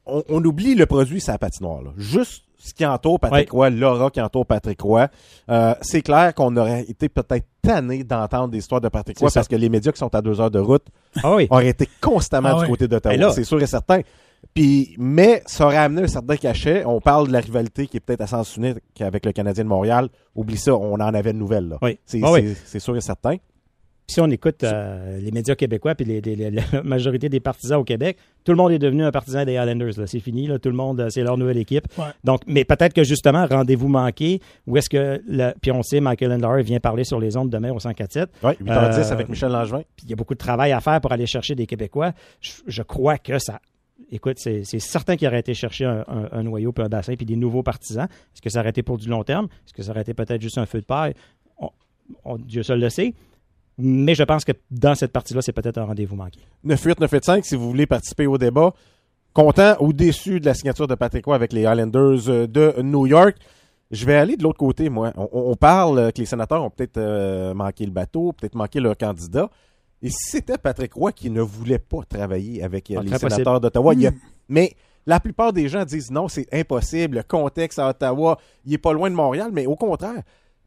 on, oublie le produit sa patinoire. Là. Juste ce qui entoure Patrick Roy, l'aura qui entoure Patrick Roy. Euh, c'est clair qu'on aurait été peut-être tanné d'entendre des histoires de Patrick Roy parce que les médias qui sont à deux heures de route ah auraient été constamment ah du côté d'Ottawa. C'est sûr et certain. Puis, mais ça aurait amené un certain cachet. On parle de la rivalité qui est peut-être à sens unique avec le Canadien de Montréal. Oublie ça, on en avait de nouvelles. Là. C'est, ah c'est sûr et certain si on écoute euh, les médias québécois puis la majorité des partisans au Québec, tout le monde est devenu un partisan des Islanders. C'est fini, là, tout le monde, euh, c'est leur nouvelle équipe. Donc, mais peut-être que justement, rendez-vous manqué, où est-ce que, le, puis on sait, Michael Landauer vient parler sur les ondes demain au 104.7. Oui, 8h10 avec Michel Langevin. Puis il y a beaucoup de travail à faire pour aller chercher des Québécois. Je, crois que ça écoute, c'est certain qu'il aurait été chercher un, noyau puis un bassin puis des nouveaux partisans. Est-ce que ça aurait été pour du long terme? Est-ce que ça aurait été peut-être juste un feu de paille? Dieu seul le sait. Mais je pense que dans cette partie-là, c'est peut-être un rendez-vous manqué. 9-8-9-5, si vous voulez participer au débat. Content ou déçu de la signature de Patrick Roy avec les Islanders euh, de New York. Je vais aller de l'autre côté, moi. On, parle que les sénateurs ont peut-être euh, manqué le bateau, peut-être manqué leur candidat. Et si c'était Patrick Roy qui ne voulait pas travailler avec euh, ah, les sénateurs d'Ottawa, hmm. mais la plupart des gens disent non, c'est impossible. Le contexte à Ottawa, il est pas loin de Montréal, mais au contraire,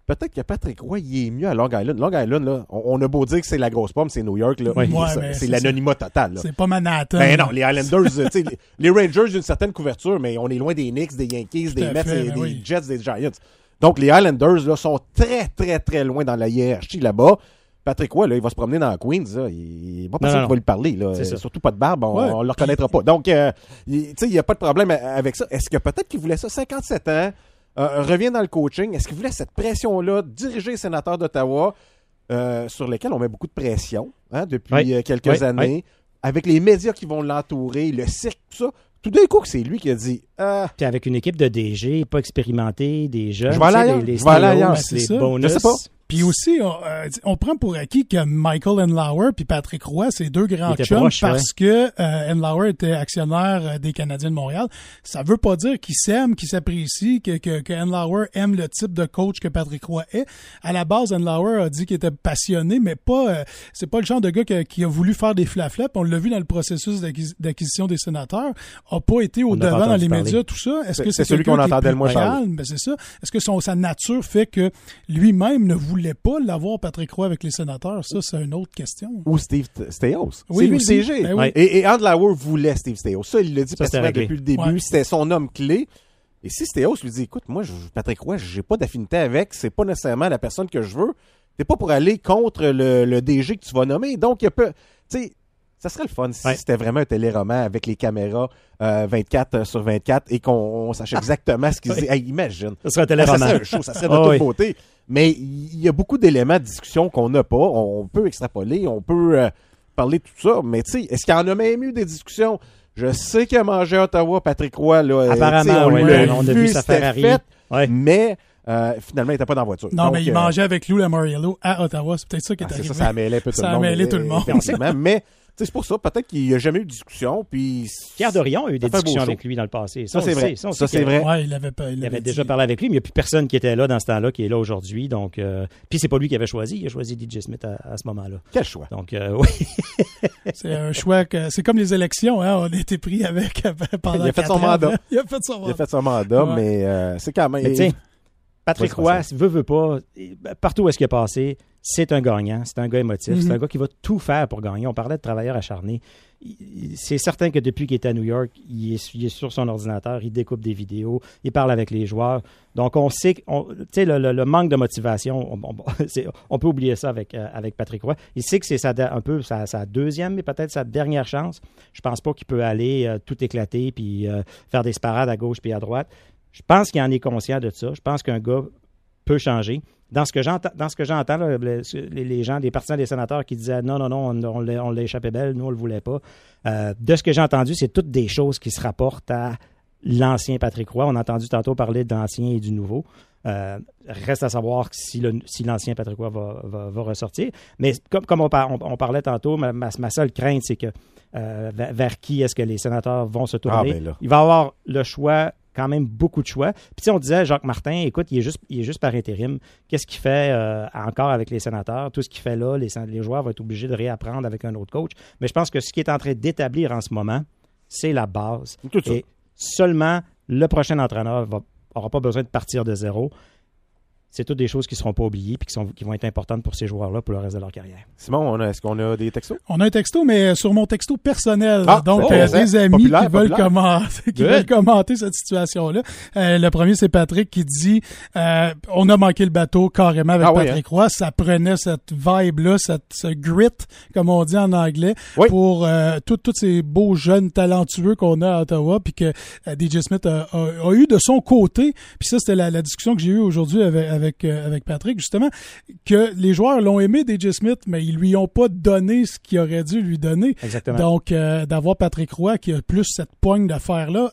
peut-être que Patrick Roy, il est mieux à Long Island. Long Island, là, on, on a beau dire que c'est la grosse pomme, c'est New York, là. Ouais, C'est- mais c'est c'est l'anonymat total. là. C'est pas Manhattan. Ben non, les Islanders, euh, les, les Rangers, une certaine couverture, mais on est loin des Knicks, des Yankees, des Mets, fait, et ben des oui. Jets, des Giants. Donc, les Islanders là, sont très, très, très loin dans la hiérarchie là-bas. Patrick Roy, là, il va se promener dans Queens. Là. Il va pas personne qui va lui parler. Là. C'est. Surtout pas de barbe, on Ouais. ne le reconnaîtra pas. Donc, euh, il- tu sais, il n'y a pas de problème avec ça. Est-ce que peut-être qu'il voulait ça 57 ans, euh, revient dans le coaching. Est-ce qu'il voulait cette pression-là, diriger les sénateurs d'Ottawa, euh, sur lesquels on met beaucoup de pression hein, depuis Oui. euh, quelques Oui, années, oui. avec les médias qui vont l'entourer, le cirque, tout ça? Tout d'un coup, c'est lui qui a dit Ah, Puis avec une équipe de DG, pas expérimentés, des jeunes. Je vais aller ailleurs. Les, les Je vais aller Steelers, ailleurs. Ben, c'est les ça. bonus. Je sais pas. Puis aussi, on, euh, on prend pour acquis que Michael Enlauer puis Patrick Roy, c'est deux grands chums parce que euh, Enlauer était actionnaire euh, des Canadiens de Montréal. Ça veut pas dire qu'ils s'aiment, qu'ils s'apprécient, que, que, que Enlauer aime le type de coach que Patrick Roy est. À la base, Enlauer a dit qu'il était passionné, mais pas euh, c'est pas le genre de gars que- qui a voulu faire des flaflaps. On l'a vu dans le processus d'acquis- d'acquisition des sénateurs. A pas été au devant dans les parler. Médias, tout ça. Est-ce C'est- que c'est c'est celui qu'on entendait le moins parler. calme? Ben, c'est ça. Est-ce que son, sa nature fait que lui-même ne voulait pas l'avoir, Patrick Roy, avec les sénateurs? Ça, c'est une autre question. ou Steve Steos. Oui, c'est lui aussi. le DG. Ben oui. Et, et Andlauer voulait Steve Steos. Ça, il l'a dit Ça, pratiquement réglé. depuis le début. Ouais. C'était son homme clé. Et si Steos lui dit, écoute, moi, je- Patrick Roy, j'ai pas d'affinité avec, c'est pas nécessairement la personne que je veux, t'es pas pour aller contre le, le DG que tu vas nommer. Donc, il y a peu. Tu sais, ça serait le fun si Ouais. c'était vraiment un téléroman avec les caméras euh, 24 sur 24 et qu'on on sache exactement ce qu'ils disent. Hey, imagine. Ça serait un téléroman. Ça serait un show, ça serait de Ah toute oui. beauté. Mais il y a beaucoup d'éléments de discussion qu'on n'a pas. On peut extrapoler, on peut euh, parler de tout ça. Mais tu sais, est-ce qu'il y en a même eu des discussions? Je sais qu'il a mangé à Ottawa, Patrick Roy. Là, euh, Apparemment, on oui, l'a on a vu, vu sa Ferrari. fait, Ouais. mais euh, finalement, il n'était pas dans la voiture. Non, Donc, mais il euh, mangeait avec Lou Lamoriello à Ottawa. C'est peut-être ça qui est ah, arrivé. ça, ça a mêlé un peu tout Ça le a mêlé tout le euh, monde. mais c'est pour ça, peut-être qu'il n'y a jamais eu de discussion. Puis Pierre Dorion a eu Ça des discussions avec lui dans le passé. Ça, c'est vrai. Ça, c'est vrai. Ouais, il avait, pas, il Il avait déjà parlé avec lui, mais il n'y a plus personne qui était là dans ce temps-là, qui est là aujourd'hui. Donc, euh, puis c'est pas lui qui avait choisi. Il a choisi DJ Smith à, à ce moment-là. Quel choix. Donc, euh, oui. C'est un choix que c'est comme les élections, hein. On a été pris avec pendant Il a fait son ans. mandat. Il a fait son Il a mandat. fait son mandat, Ouais. mais euh, c'est quand même. Mais Patrick Roy, veut, veut pas, partout où est-ce qu'il est passé, c'est un gagnant, c'est un gars émotif, Mhm. c'est un gars qui va tout faire pour gagner. On parlait de travailleur acharné. C'est certain que depuis qu'il est à New York, il est, il est sur son ordinateur, il découpe des vidéos, il parle avec les joueurs. Donc, on sait tu sais, le, le- le manque de motivation, on, on- c'est- on peut oublier ça avec, euh, avec Patrick Roy. Il sait que c'est un peu sa, sa deuxième, mais peut-être sa dernière chance. Je pense pas qu'il peut aller euh, tout éclater puis euh, faire des parades à gauche puis à droite. Je pense qu'il en est conscient de ça. Je pense qu'un gars peut changer. Dans ce que j'entends, dans ce que j'entends, là, le- les, gens, les partisans des sénateurs qui disaient non, non, non, on, on l'a échappé belle, nous on le voulait pas. Euh, de ce que j'ai entendu, c'est toutes des choses qui se rapportent à l'ancien Patrick Roy. On a entendu tantôt parler de l'ancien et du nouveau. Euh, reste à savoir si, l'ancien Patrick Roy va, va- va ressortir. Mais comme, comme on, par- on- on parlait tantôt, ma, ma- ma seule crainte, c'est que euh, vers, vers qui est-ce que les sénateurs vont se tourner? Ah, ben. Il va y avoir le choix, quand même beaucoup de choix. Puis sais, on disait, Jacques Martin, écoute, il est juste, il est juste par intérim. Qu'est-ce qu'il fait euh, encore avec les sénateurs? Tout ce qu'il fait là, les, les joueurs vont être obligés de réapprendre avec un autre coach. Mais je pense que ce qui est en train d'établir en ce moment, c'est la base. Tout. Et seulement le prochain entraîneur n'aura pas besoin de partir de zéro. C'est toutes des choses qui ne seront pas oubliées et qui, sont, qui vont être importantes pour ces joueurs-là pour le reste de leur carrière. Simon, on a- est-ce qu'on a des textos? On a un texto, mais sur mon texto personnel. Ah, Donc, euh, des amis Populaire, qui, veulent commenter, qui veulent commenter cette situation-là. Euh, le premier, c'est Patrick qui dit euh, On a manqué le bateau carrément avec Ah oui, Patrick Roy. Ça prenait cette vibe-là, cette, ce grit, comme on dit en anglais, Oui. pour euh, tous tous ces beaux jeunes talentueux qu'on a à Ottawa. Puis que euh, DJ Smith a, a- a eu de son côté. Puis ça, c'était la, la discussion que j'ai eue aujourd'hui avec, avec, euh, avec Patrick, justement, que les joueurs l'ont aimé, DJ Smith, mais ils lui ont pas donné ce qu'il aurait dû lui donner. Exactement. Donc, euh, d'avoir Patrick Roy qui a plus cette poigne d'affaires-là,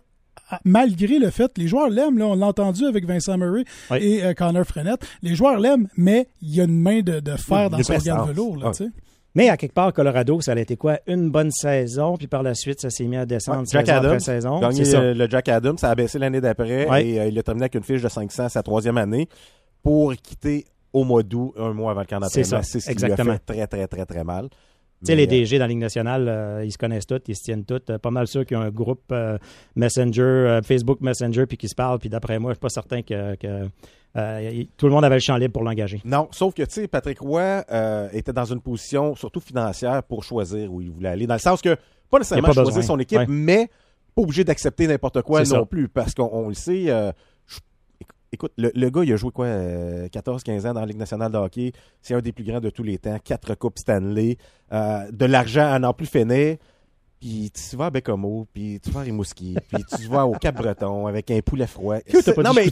malgré le fait, les joueurs l'aiment, là, on l'a entendu avec Vincent Murray Oui. et euh, Connor Frenette, les joueurs l'aiment, mais il y a une main de, de fer dans son gant de velours. Là, Ah. tu sais. Mais à quelque part, Colorado, ça a été quoi? Une bonne saison, puis par la suite, ça s'est mis à descendre Ouais, Jack saison après Adams. saison. Gagné le Jack Adams, ça a baissé l'année d'après Ouais. et euh, il a terminé avec une fiche de 500 sa troisième année pour quitter au mois d'août, un mois avant le camp C'est d'entraînement. ça, C'est ce qui exactement. lui a fait très, très, très, très mal. Tu sais, les DG dans la Ligue nationale, euh, ils se connaissent tous, ils se tiennent tous. Euh, pas mal sûr qu'ils ont un groupe euh, Messenger, Facebook Messenger, puis qu'ils se parlent. Puis d'après moi, je suis pas certain que, que tout le monde avait le champ libre pour l'engager. Non, sauf que, tu sais, Patrick Roy était dans une position surtout financière pour choisir où il voulait aller. Dans le sens que, pas nécessairement choisir son équipe, mais pas obligé d'accepter n'importe quoi non plus. Parce qu'on le sait, Écoute, le, gars, il a joué quoi, 14-15 ans dans la Ligue nationale de hockey. C'est un des plus grands de tous les temps. Quatre coupes Stanley. Euh, de l'argent à n'en plus finir. Puis tu vas à Bécomo, puis tu vas à Rimouski, puis tu vas au Cap-Breton avec un poulet froid. non, mais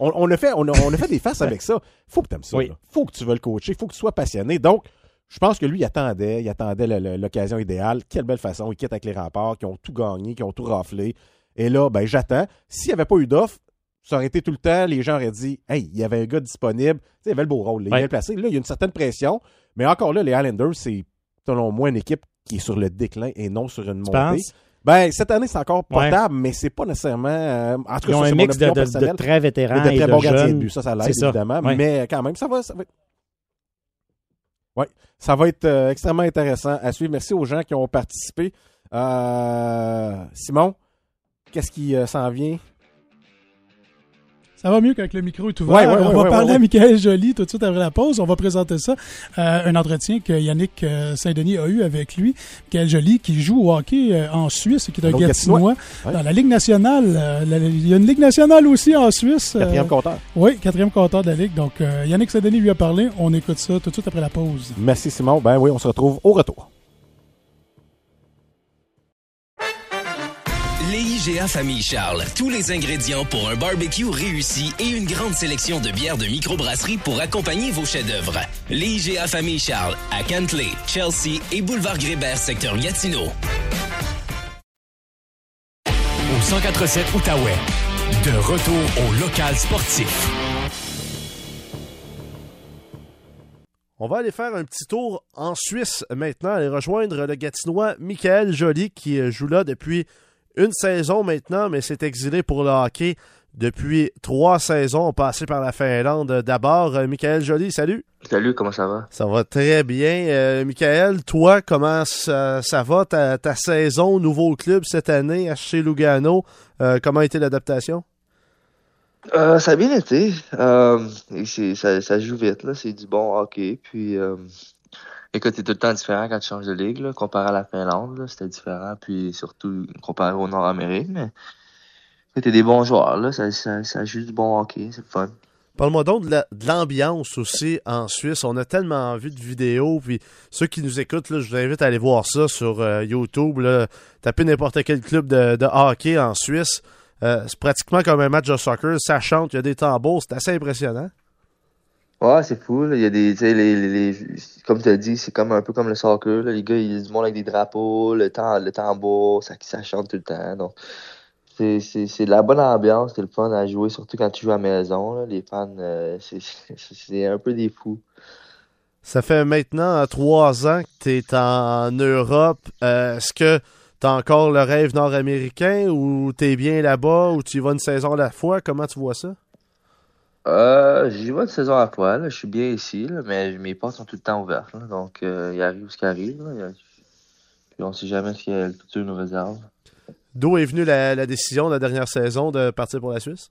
on, on, a fait, on, a, fait des faces avec ça. Faut que tu aimes ça. Faut que tu veux le coacher. Faut que tu sois passionné. Donc, je pense que lui, il attendait. Il attendait l'occasion idéale. Quelle belle façon. Il quitte avec les rapports, qui ont tout gagné, qui ont tout raflé. Et là, ben, j'attends. S'il n'y avait pas eu d'offre, ça aurait été tout le temps, les gens auraient dit Hey, il y avait un gars disponible, tu sais, il avait le beau rôle, il est bien placé. Là, il y a une certaine pression, mais encore là, les Islanders, c'est selon moi une équipe qui est sur le déclin et non sur une montée. Ben, cette année, c'est encore portable, mais c'est pas nécessairement. Euh, en tout cas, Ils ont un mix de, de, très vétérans et de très bons gardiens de but. Ça, ça l'aide, évidemment. Mais quand même, ça va. Ça va... Ouais, ça va être euh, extrêmement intéressant à suivre. Merci aux gens qui ont participé. Euh, Simon, qu'est-ce qui s'en vient? Ça va mieux quand le micro est ouvert. on va parler à Michael Joly tout de suite après la pause. On va présenter ça. Euh, un entretien que Yannick euh, Saint-Denis a eu avec lui. Michael Joly qui joue au hockey euh, en Suisse, qui est un Gatinois. Dans la Ligue nationale. il y a une Ligue nationale aussi en Suisse. Quatrième compteur. Oui, quatrième compteur de la Ligue. Donc, Yannick Saint-Denis lui a parlé. On écoute ça tout de suite après la pause. Merci Simon. Ben oui, on se retrouve au retour. IGA Famille Charles. Tous les ingrédients pour un barbecue réussi et une grande sélection de bières de microbrasserie pour accompagner vos chefs-d'œuvre. Les IGA Famille Charles à Cantley, Chelsea et Boulevard Grébert, secteur Gatineau. Au 147 Outaouais. De retour au local sportif. On va aller faire un petit tour en Suisse maintenant, aller rejoindre le Gatinois Michael Joly qui joue là depuis une saison maintenant, mais s'est exilé pour le hockey depuis trois saisons, passé par la Finlande. D'abord, euh, Michael Joly, salut. Salut, comment ça va? Ça va très bien. Euh, Michael, toi, comment ça, va, ta, saison, nouveau club cette année, HC Lugano? Euh, comment a été l'adaptation? ça a bien été. Ça, ça, joue vite, là. c'est du bon hockey. Puis Écoute, c'est tout le temps différent quand tu changes de ligue, comparé à la Finlande, c'était différent, puis surtout comparé au Nord-Amérique, mais t'es des bons joueurs, là, ça, ça, joue du bon hockey, c'est fun. Parle-moi donc de l'ambiance aussi en Suisse. On a tellement vu de vidéos, puis ceux qui nous écoutent, là, je vous invite à aller voir ça sur euh, YouTube. Là. Tapez n'importe quel club de, hockey en Suisse. Euh, c'est pratiquement comme un match de soccer. Ça chante, il y a des tambours, c'est assez impressionnant. Ouais, c'est fou. Il y a des, les, les, comme tu as dit, c'est comme un peu comme le soccer. Les gars, ils monde avec des drapeaux, le, temps, le tambour, ça, ça chante tout le temps. Donc, c'est, de la bonne ambiance, c'est le fun à jouer, surtout quand tu joues à la maison. Les fans, euh, c'est, un peu des fous. Ça fait maintenant trois ans que tu es en Europe. Euh, est-ce que tu as encore le rêve nord-américain ou tu es bien là-bas ou tu y vas une saison à la fois? Comment tu vois ça? Euh, j'y vais une saison à poil. Je suis bien ici, mais mes portes sont tout le temps ouvertes. donc, euh, il arrive ce qui arrive. Puis on sait jamais ce que le futur nous réserve. D'où est venue la, décision de la dernière saison de partir pour la Suisse?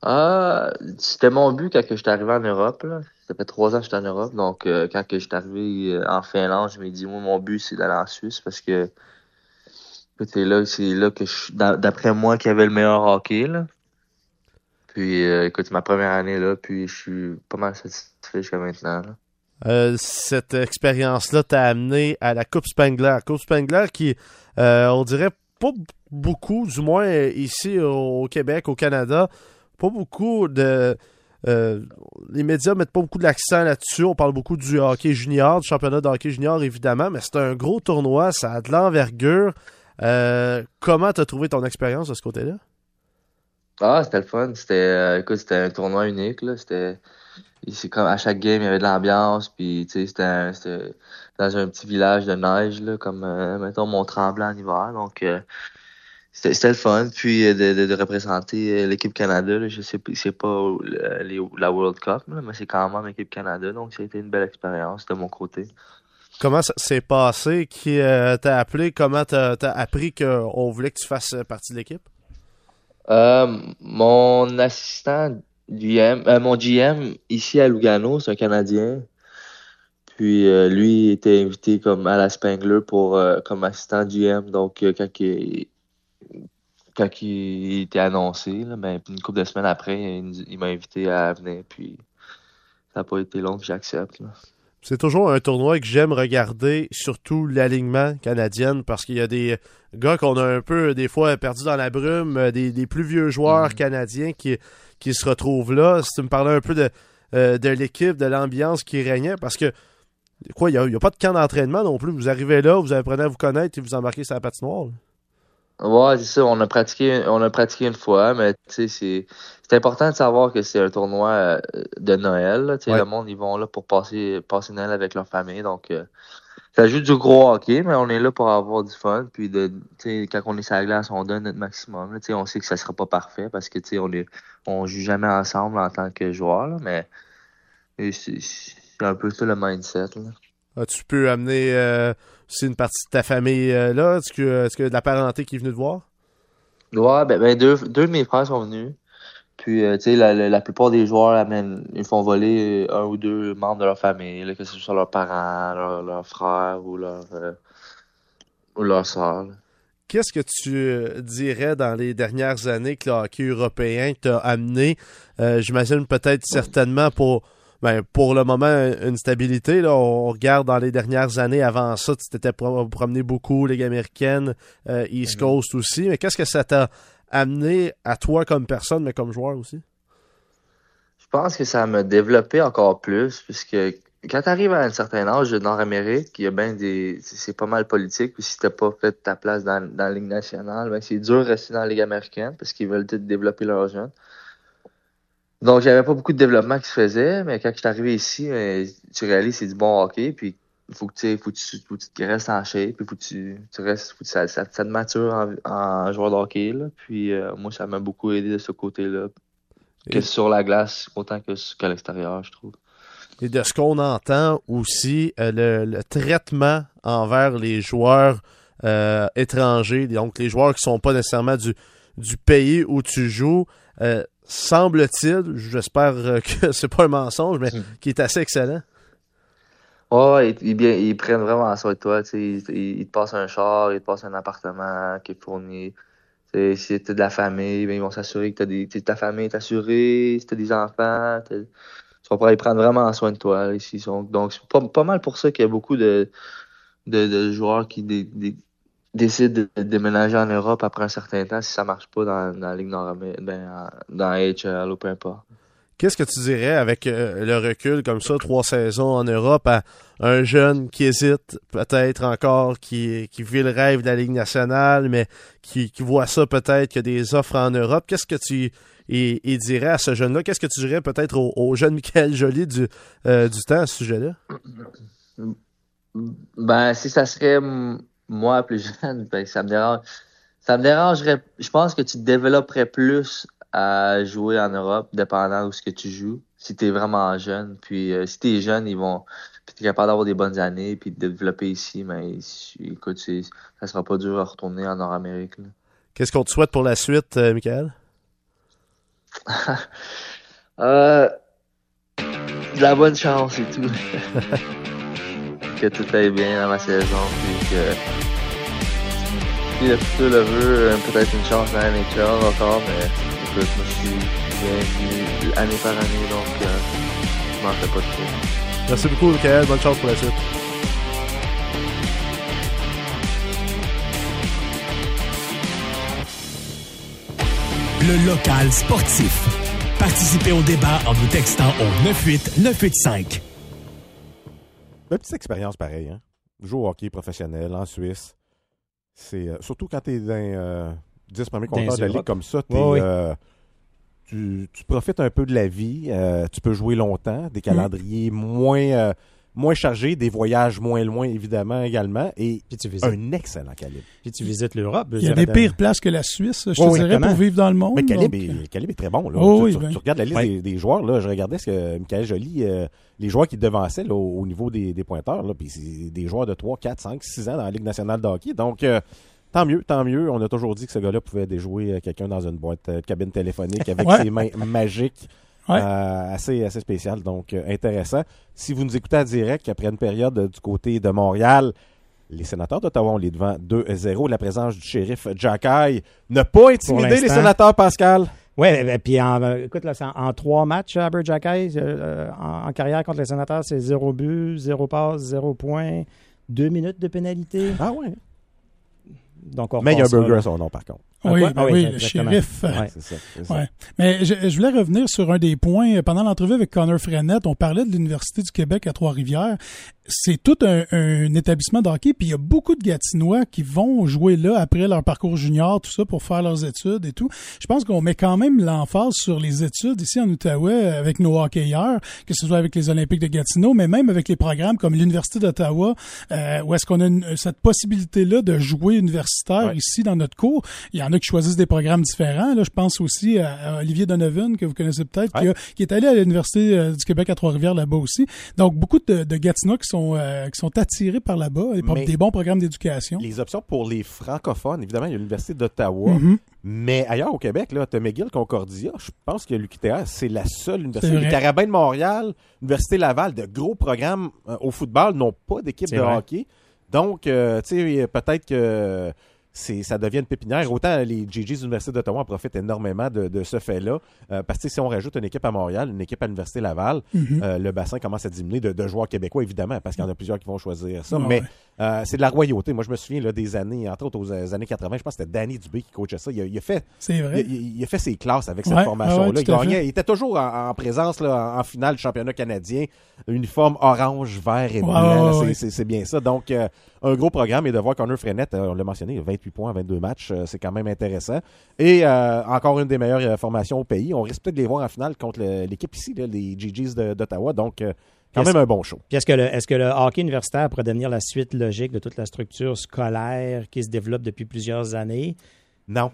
Ah, c'était mon but quand je suis arrivé en Europe. Ça fait trois ans que j'étais en Europe. Donc, euh, quand je suis arrivé euh, en Finlande, je me dit, moi, mon but, c'est d'aller en Suisse parce que c'est là, c'est là que je d'après moi, qu'il y avait le meilleur hockey. Là. Puis, euh, écoute, ma première année là, puis je suis pas mal satisfait jusqu'à maintenant. Euh, cette expérience-là t'a amené à la Coupe Spangler. Coupe Spangler qui, euh, on dirait, pas beaucoup, du moins ici au Québec, au Canada, pas beaucoup de. les médias mettent pas beaucoup de l'accent là-dessus. On parle beaucoup du hockey junior, du championnat de hockey junior, évidemment, mais c'est un gros tournoi, ça a de l'envergure. comment t'as trouvé ton expérience de ce côté-là? Ah, c'était le fun. C'était, euh, écoute, c'était un tournoi unique, là. C'était, c'est comme à chaque game, il y avait de l'ambiance, puis, tu sais, c'était, c'était dans un petit village de neige, là, comme, euh, mettons, Mont-Tremblant en hiver. Donc, euh, c'était, c'était le fun. Puis, de, de, représenter l'équipe Canada, là, je sais c'est pas la World Cup, là, mais c'est quand même l'équipe Canada. Donc, ça a été une belle expérience de mon côté. Comment ça s'est passé? Qui euh, t'a appelé? Comment t'as as appris qu'on voulait que tu fasses partie de l'équipe? Euh, mon assistant GM, euh, mon GM ici à Lugano, c'est un Canadien. Puis euh, lui était invité comme à la Spangler pour euh, comme assistant GM. Donc euh, quand il, quand il était annoncé, là, ben, une couple de semaines après, il, m'a invité à venir. Puis ça n'a pas été long, j'accepte. C'est toujours un tournoi que j'aime regarder, surtout l'alignement canadien, parce qu'il y a des gars qu'on a un peu, des fois, perdus dans la brume, euh, des, des plus vieux joueurs canadiens qui, qui se retrouvent là. Si tu me parlais un peu de, euh, de l'équipe, de l'ambiance qui régnait, parce que, quoi, il n'y a, pas de camp d'entraînement non plus. Vous arrivez là, vous apprenez à vous connaître et vous embarquez sur la patinoire. là. Ouais, c'est ça. On a pratiqué, on a pratiqué une fois, mais tu sais, c'est, c'est important de savoir que c'est un tournoi euh, de Noël. là. Tu sais, Ouais. Le monde, ils vont là pour passer, passer Noël avec leur famille. Donc, euh, ça joue du gros hockey, mais on est là pour avoir du fun. Puis, de, tu sais, quand on est sur la glace, on donne notre maximum. là. Tu sais, on sait que ça sera pas parfait parce que tu sais, on est, on joue jamais ensemble en tant que joueur, là, mais c'est un peu ça le mindset. Là. As-tu pu amener euh, aussi une partie de ta famille euh, là? Est-ce que, est-ce que de la parenté qui est venue te voir? Ouais, ben, ben deux, deux de mes frères sont venus. Puis, euh, tu sais, la, la, la plupart des joueurs amènent, ils font voler un ou deux membres de leur famille, là, que ce soit leurs parents, leurs frères ou leurs ou leurs sœurs. là. Qu'est-ce que tu dirais dans les dernières années que le hockey européen t'a amené? J'imagine peut-être certainement pour, ben, pour le moment une stabilité. Là. On regarde dans les dernières années avant ça, tu t'étais pro- promené beaucoup, Ligue américaine, euh, East Coast aussi. Mais qu'est-ce que ça t'a amené à toi comme personne, mais comme joueur aussi? Je pense que ça m'a développé encore plus, puisque quand tu arrives à un certain âge de Nord-Amérique, il y a bien des. C'est pas mal politique, puis si t'as pas fait ta place dans, dans la Ligue nationale, ben c'est dur de rester dans la Ligue américaine parce qu'ils veulent développer leurs jeunes. Donc j'avais pas beaucoup de développement qui se faisait, mais quand je suis arrivé ici, tu réalises que c'est du bon hockey, puis il faut que tu faut que tu, faut que tu restes en shape, puis faut que tu, tu restes, faut que ça, ça, ça te mature en, en joueur de hockey. Là. Puis euh, moi, ça m'a beaucoup aidé de ce côté-là. Que Et- sur la glace, autant que qu'à l'extérieur, je trouve. Et de ce qu'on entend aussi, euh, le, le traitement envers les joueurs euh, étrangers, donc les joueurs qui sont pas nécessairement du, du pays où tu joues, euh, semble-t-il, j'espère euh, que c'est pas un mensonge, mais qui est assez excellent. Ouais, ils, ils, prennent vraiment soin de toi. Ils, ils- te passent un char, ils te passent un appartement qui est fourni. Tu sais, Si t'as de la famille, ben, ils vont s'assurer que t'as des, ta famille est assurée. Si t'as des enfants, t'as- ils, sont prêts- ils prennent vraiment soin de toi. Ils sont- donc, c'est pas, pas mal pour ça qu'il y a beaucoup de, de, de joueurs qui dé- décident de déménager en Europe après un certain temps si ça marche pas dans, dans la Ligue nord-américaine, ben, en- dans HL ou peu importe. Qu'est-ce que tu dirais avec euh, le recul comme ça, trois saisons en Europe, à un jeune qui hésite peut-être encore, qui, qui vit le rêve de la Ligue nationale, mais qui, qui voit ça peut-être qu'il y a des offres en Europe. Qu'est-ce que tu y, y dirais à ce jeune-là? Qu'est-ce que tu dirais peut-être au, au jeune Michael Joly du, euh, du temps à ce sujet-là? Ben, si ça serait m- moi plus jeune, ben, ça me dérange. Ça me dérangerait. Je pense que tu te développerais plus à jouer en Europe, dépendant où ce que tu joues, si tu es vraiment jeune. Puis euh, si tu es jeune, ils vont. Puis tu es capable d'avoir des bonnes années, puis de développer ici, mais écoute, c'est- ça sera pas dur à retourner en Nord-Amérique. Qu'est-ce qu'on te souhaite pour la suite, euh, Michael? Euh, de la bonne chance et tout. que tout aille bien dans ma saison, puis que si le futur le veut, euh, peut-être une chance dans la NHL encore, mais écoute, moi je suis bienvenu année par année, donc euh, je m'en fais pas trop. Merci beaucoup, Michael. Bonne chance pour la suite. Le local sportif. Participez au débat en nous textant au 98985. Une petite expérience pareille. Hein? Jouer au hockey professionnel en Suisse. C'est euh, surtout quand tu es dans euh, 10 premiers compteurs de la ligue comme ça, euh, tu, tu profites un peu de la vie. euh, tu peux jouer longtemps. Des calendriers moins, moins chargé, des voyages moins loin, évidemment, également, et tu visites- un excellent calibre. Puis tu visites l'Europe. Il y a des pires places que la Suisse, je te Oui, dirais, exactement. pour vivre dans le monde. Mais le calibre, donc, est, le calibre est très bon. Là. Oh tu, oui, tu- ben. tu regardes la liste Ouais. des, des joueurs. Là, je regardais ce que Michael Joly, euh, les joueurs qui devançaient là, au, au niveau des, des pointeurs. Là, puis c'est des joueurs de 3, 4, 5, 6 ans dans la Ligue nationale de hockey. Donc, euh, tant mieux, tant mieux. On a toujours dit que ce gars-là pouvait déjouer euh, quelqu'un dans une boîte euh, de cabine téléphonique avec Ouais. ses mains magiques. Ouais. Euh, assez, assez spécial, donc euh, intéressant. Si vous nous écoutez en direct, après une période euh, du côté de Montréal, les sénateurs d'Ottawa, on les devant 2-0. La présence du shérif Jacky n'a pas intimidé les sénateurs, Pascal. Oui, puis en, écoute, là, c'est en, en trois matchs, Aberjackay, euh, en, en carrière contre les sénateurs, c'est zéro but, zéro passe, zéro point, deux minutes de pénalité. Ah ouais. Donc on Mais il y a un burger à son nom, par contre. Ah oui, quoi? ben Ah oui, oui, le shérif. Ouais. C'est ça. c'est ça. Ouais. Mais je, je voulais revenir sur un des points. Pendant l'entrevue avec Connor Frenette, on parlait de l'Université du Québec à Trois-Rivières. C'est tout un, un établissement de hockey, puis il y a beaucoup de Gatinois qui vont jouer là après leur parcours junior, tout ça, pour faire leurs études et tout. Je pense qu'on met quand même l'emphase sur les études ici en Outaouais avec nos hockeyeurs, que ce soit avec les Olympiques de Gatineau, mais même avec les programmes comme l'Université d'Ottawa, euh, où est-ce qu'on a une- cette possibilité-là de jouer universitaire Ouais. ici dans notre cours. Il y en a qui choisissent des programmes différents. Là, je pense aussi à, Olivier Donovan, que vous connaissez peut-être, qui, Ouais. qui est allé à l'Université euh, du Québec à Trois-Rivières là-bas aussi. Donc, beaucoup de, de Gatineaux qui sont, euh, qui sont attirés par là-bas, des, bons programmes d'éducation. Les options pour les francophones, évidemment, il y a l'Université d'Ottawa. Mhm. Mais ailleurs au Québec, là, tu as McGill, Concordia. Je pense que l'UQTR, c'est la seule université. Les. Carabins de Montréal, Université Laval, de gros programmes euh, au football n'ont pas d'équipe de vrai. hockey. Donc, euh, tu sais, peut-être que ça devient une pépinière. Autant les GGs de l'Université d'Ottawa en profitent énormément de, de ce fait-là. Euh, parce que si on rajoute une équipe à Montréal, une équipe à l'Université Laval, Mhm. euh, le bassin commence à diminuer de, de joueurs québécois, évidemment, parce qu'il y en a plusieurs qui vont choisir ça. Mais ouais. euh, c'est de la royauté. Moi, je me souviens là, des années, entre autres aux années 80, je pense que c'était Danny Dubé qui coachait ça. Il a, il a fait, vrai. il, a fait ses classes avec cette Ouais, formation-là. ouais, il, gagnait- il était toujours en, en présence là, en, en finale du championnat canadien. Uniforme orange, vert et blanc. c'est- bien ça. Donc, un gros programme. Et de voir Connor Frenette, on l'a mentionné, il a 28 points en 22 matchs. euh, c'est quand même intéressant. Et euh, encore une des meilleures euh, formations au pays. On risque peut-être de les voir en finale contre l'équipe ici, là, les GGs d'Ottawa. Donc, quand même un bon show. Puis est-ce que, le, est-ce que le hockey universitaire pourrait devenir la suite logique de toute la structure scolaire qui se développe depuis plusieurs années? Non.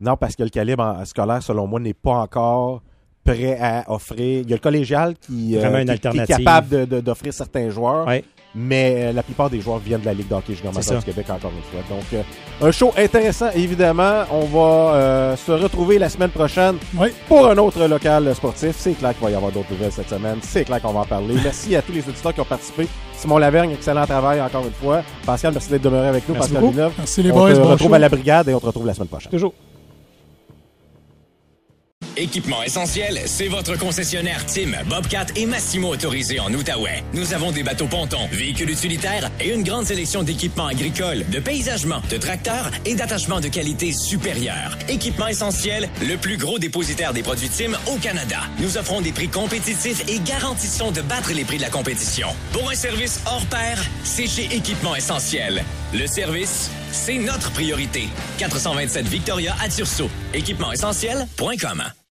Non, parce que le calibre scolaire, selon moi, n'est pas encore prêt à offrir. Il y a le collégial qui, euh, qui- qui est capable d'offrir certains joueurs, Ouais. Mais euh, la plupart des joueurs viennent de la Ligue d'hockey junior du Québec, encore une fois. Donc, euh, un show intéressant, évidemment. On va euh, se retrouver la semaine prochaine Oui. pour un autre local sportif. C'est clair qu'il va y avoir d'autres nouvelles cette semaine. C'est clair qu'on va en parler. Merci à tous les auditeurs qui ont participé. Simon Lavergne, excellent travail encore une fois. Pascal, merci d'être demeuré avec nous. Merci Pascal beaucoup. Villeneuve. Merci les on boys, se bon retrouve show. à la brigade et on te retrouve la semaine prochaine. Toujours. Équipement essentiel, c'est votre concessionnaire Tim, Bobcat et Massimo autorisé en Outaouais. Nous avons des bateaux pontons, véhicules utilitaires et une grande sélection d'équipements agricoles, de paysagement, de tracteurs et d'attachements de qualité supérieure. Équipement essentiel, le plus gros dépositaire des produits Tim au Canada. Nous offrons des prix compétitifs et garantissons de battre les prix de la compétition. Pour un service hors pair, c'est chez Équipement essentiel. Le service, c'est notre priorité. 427 Victoria à Tursault. Équipement essentiel.com.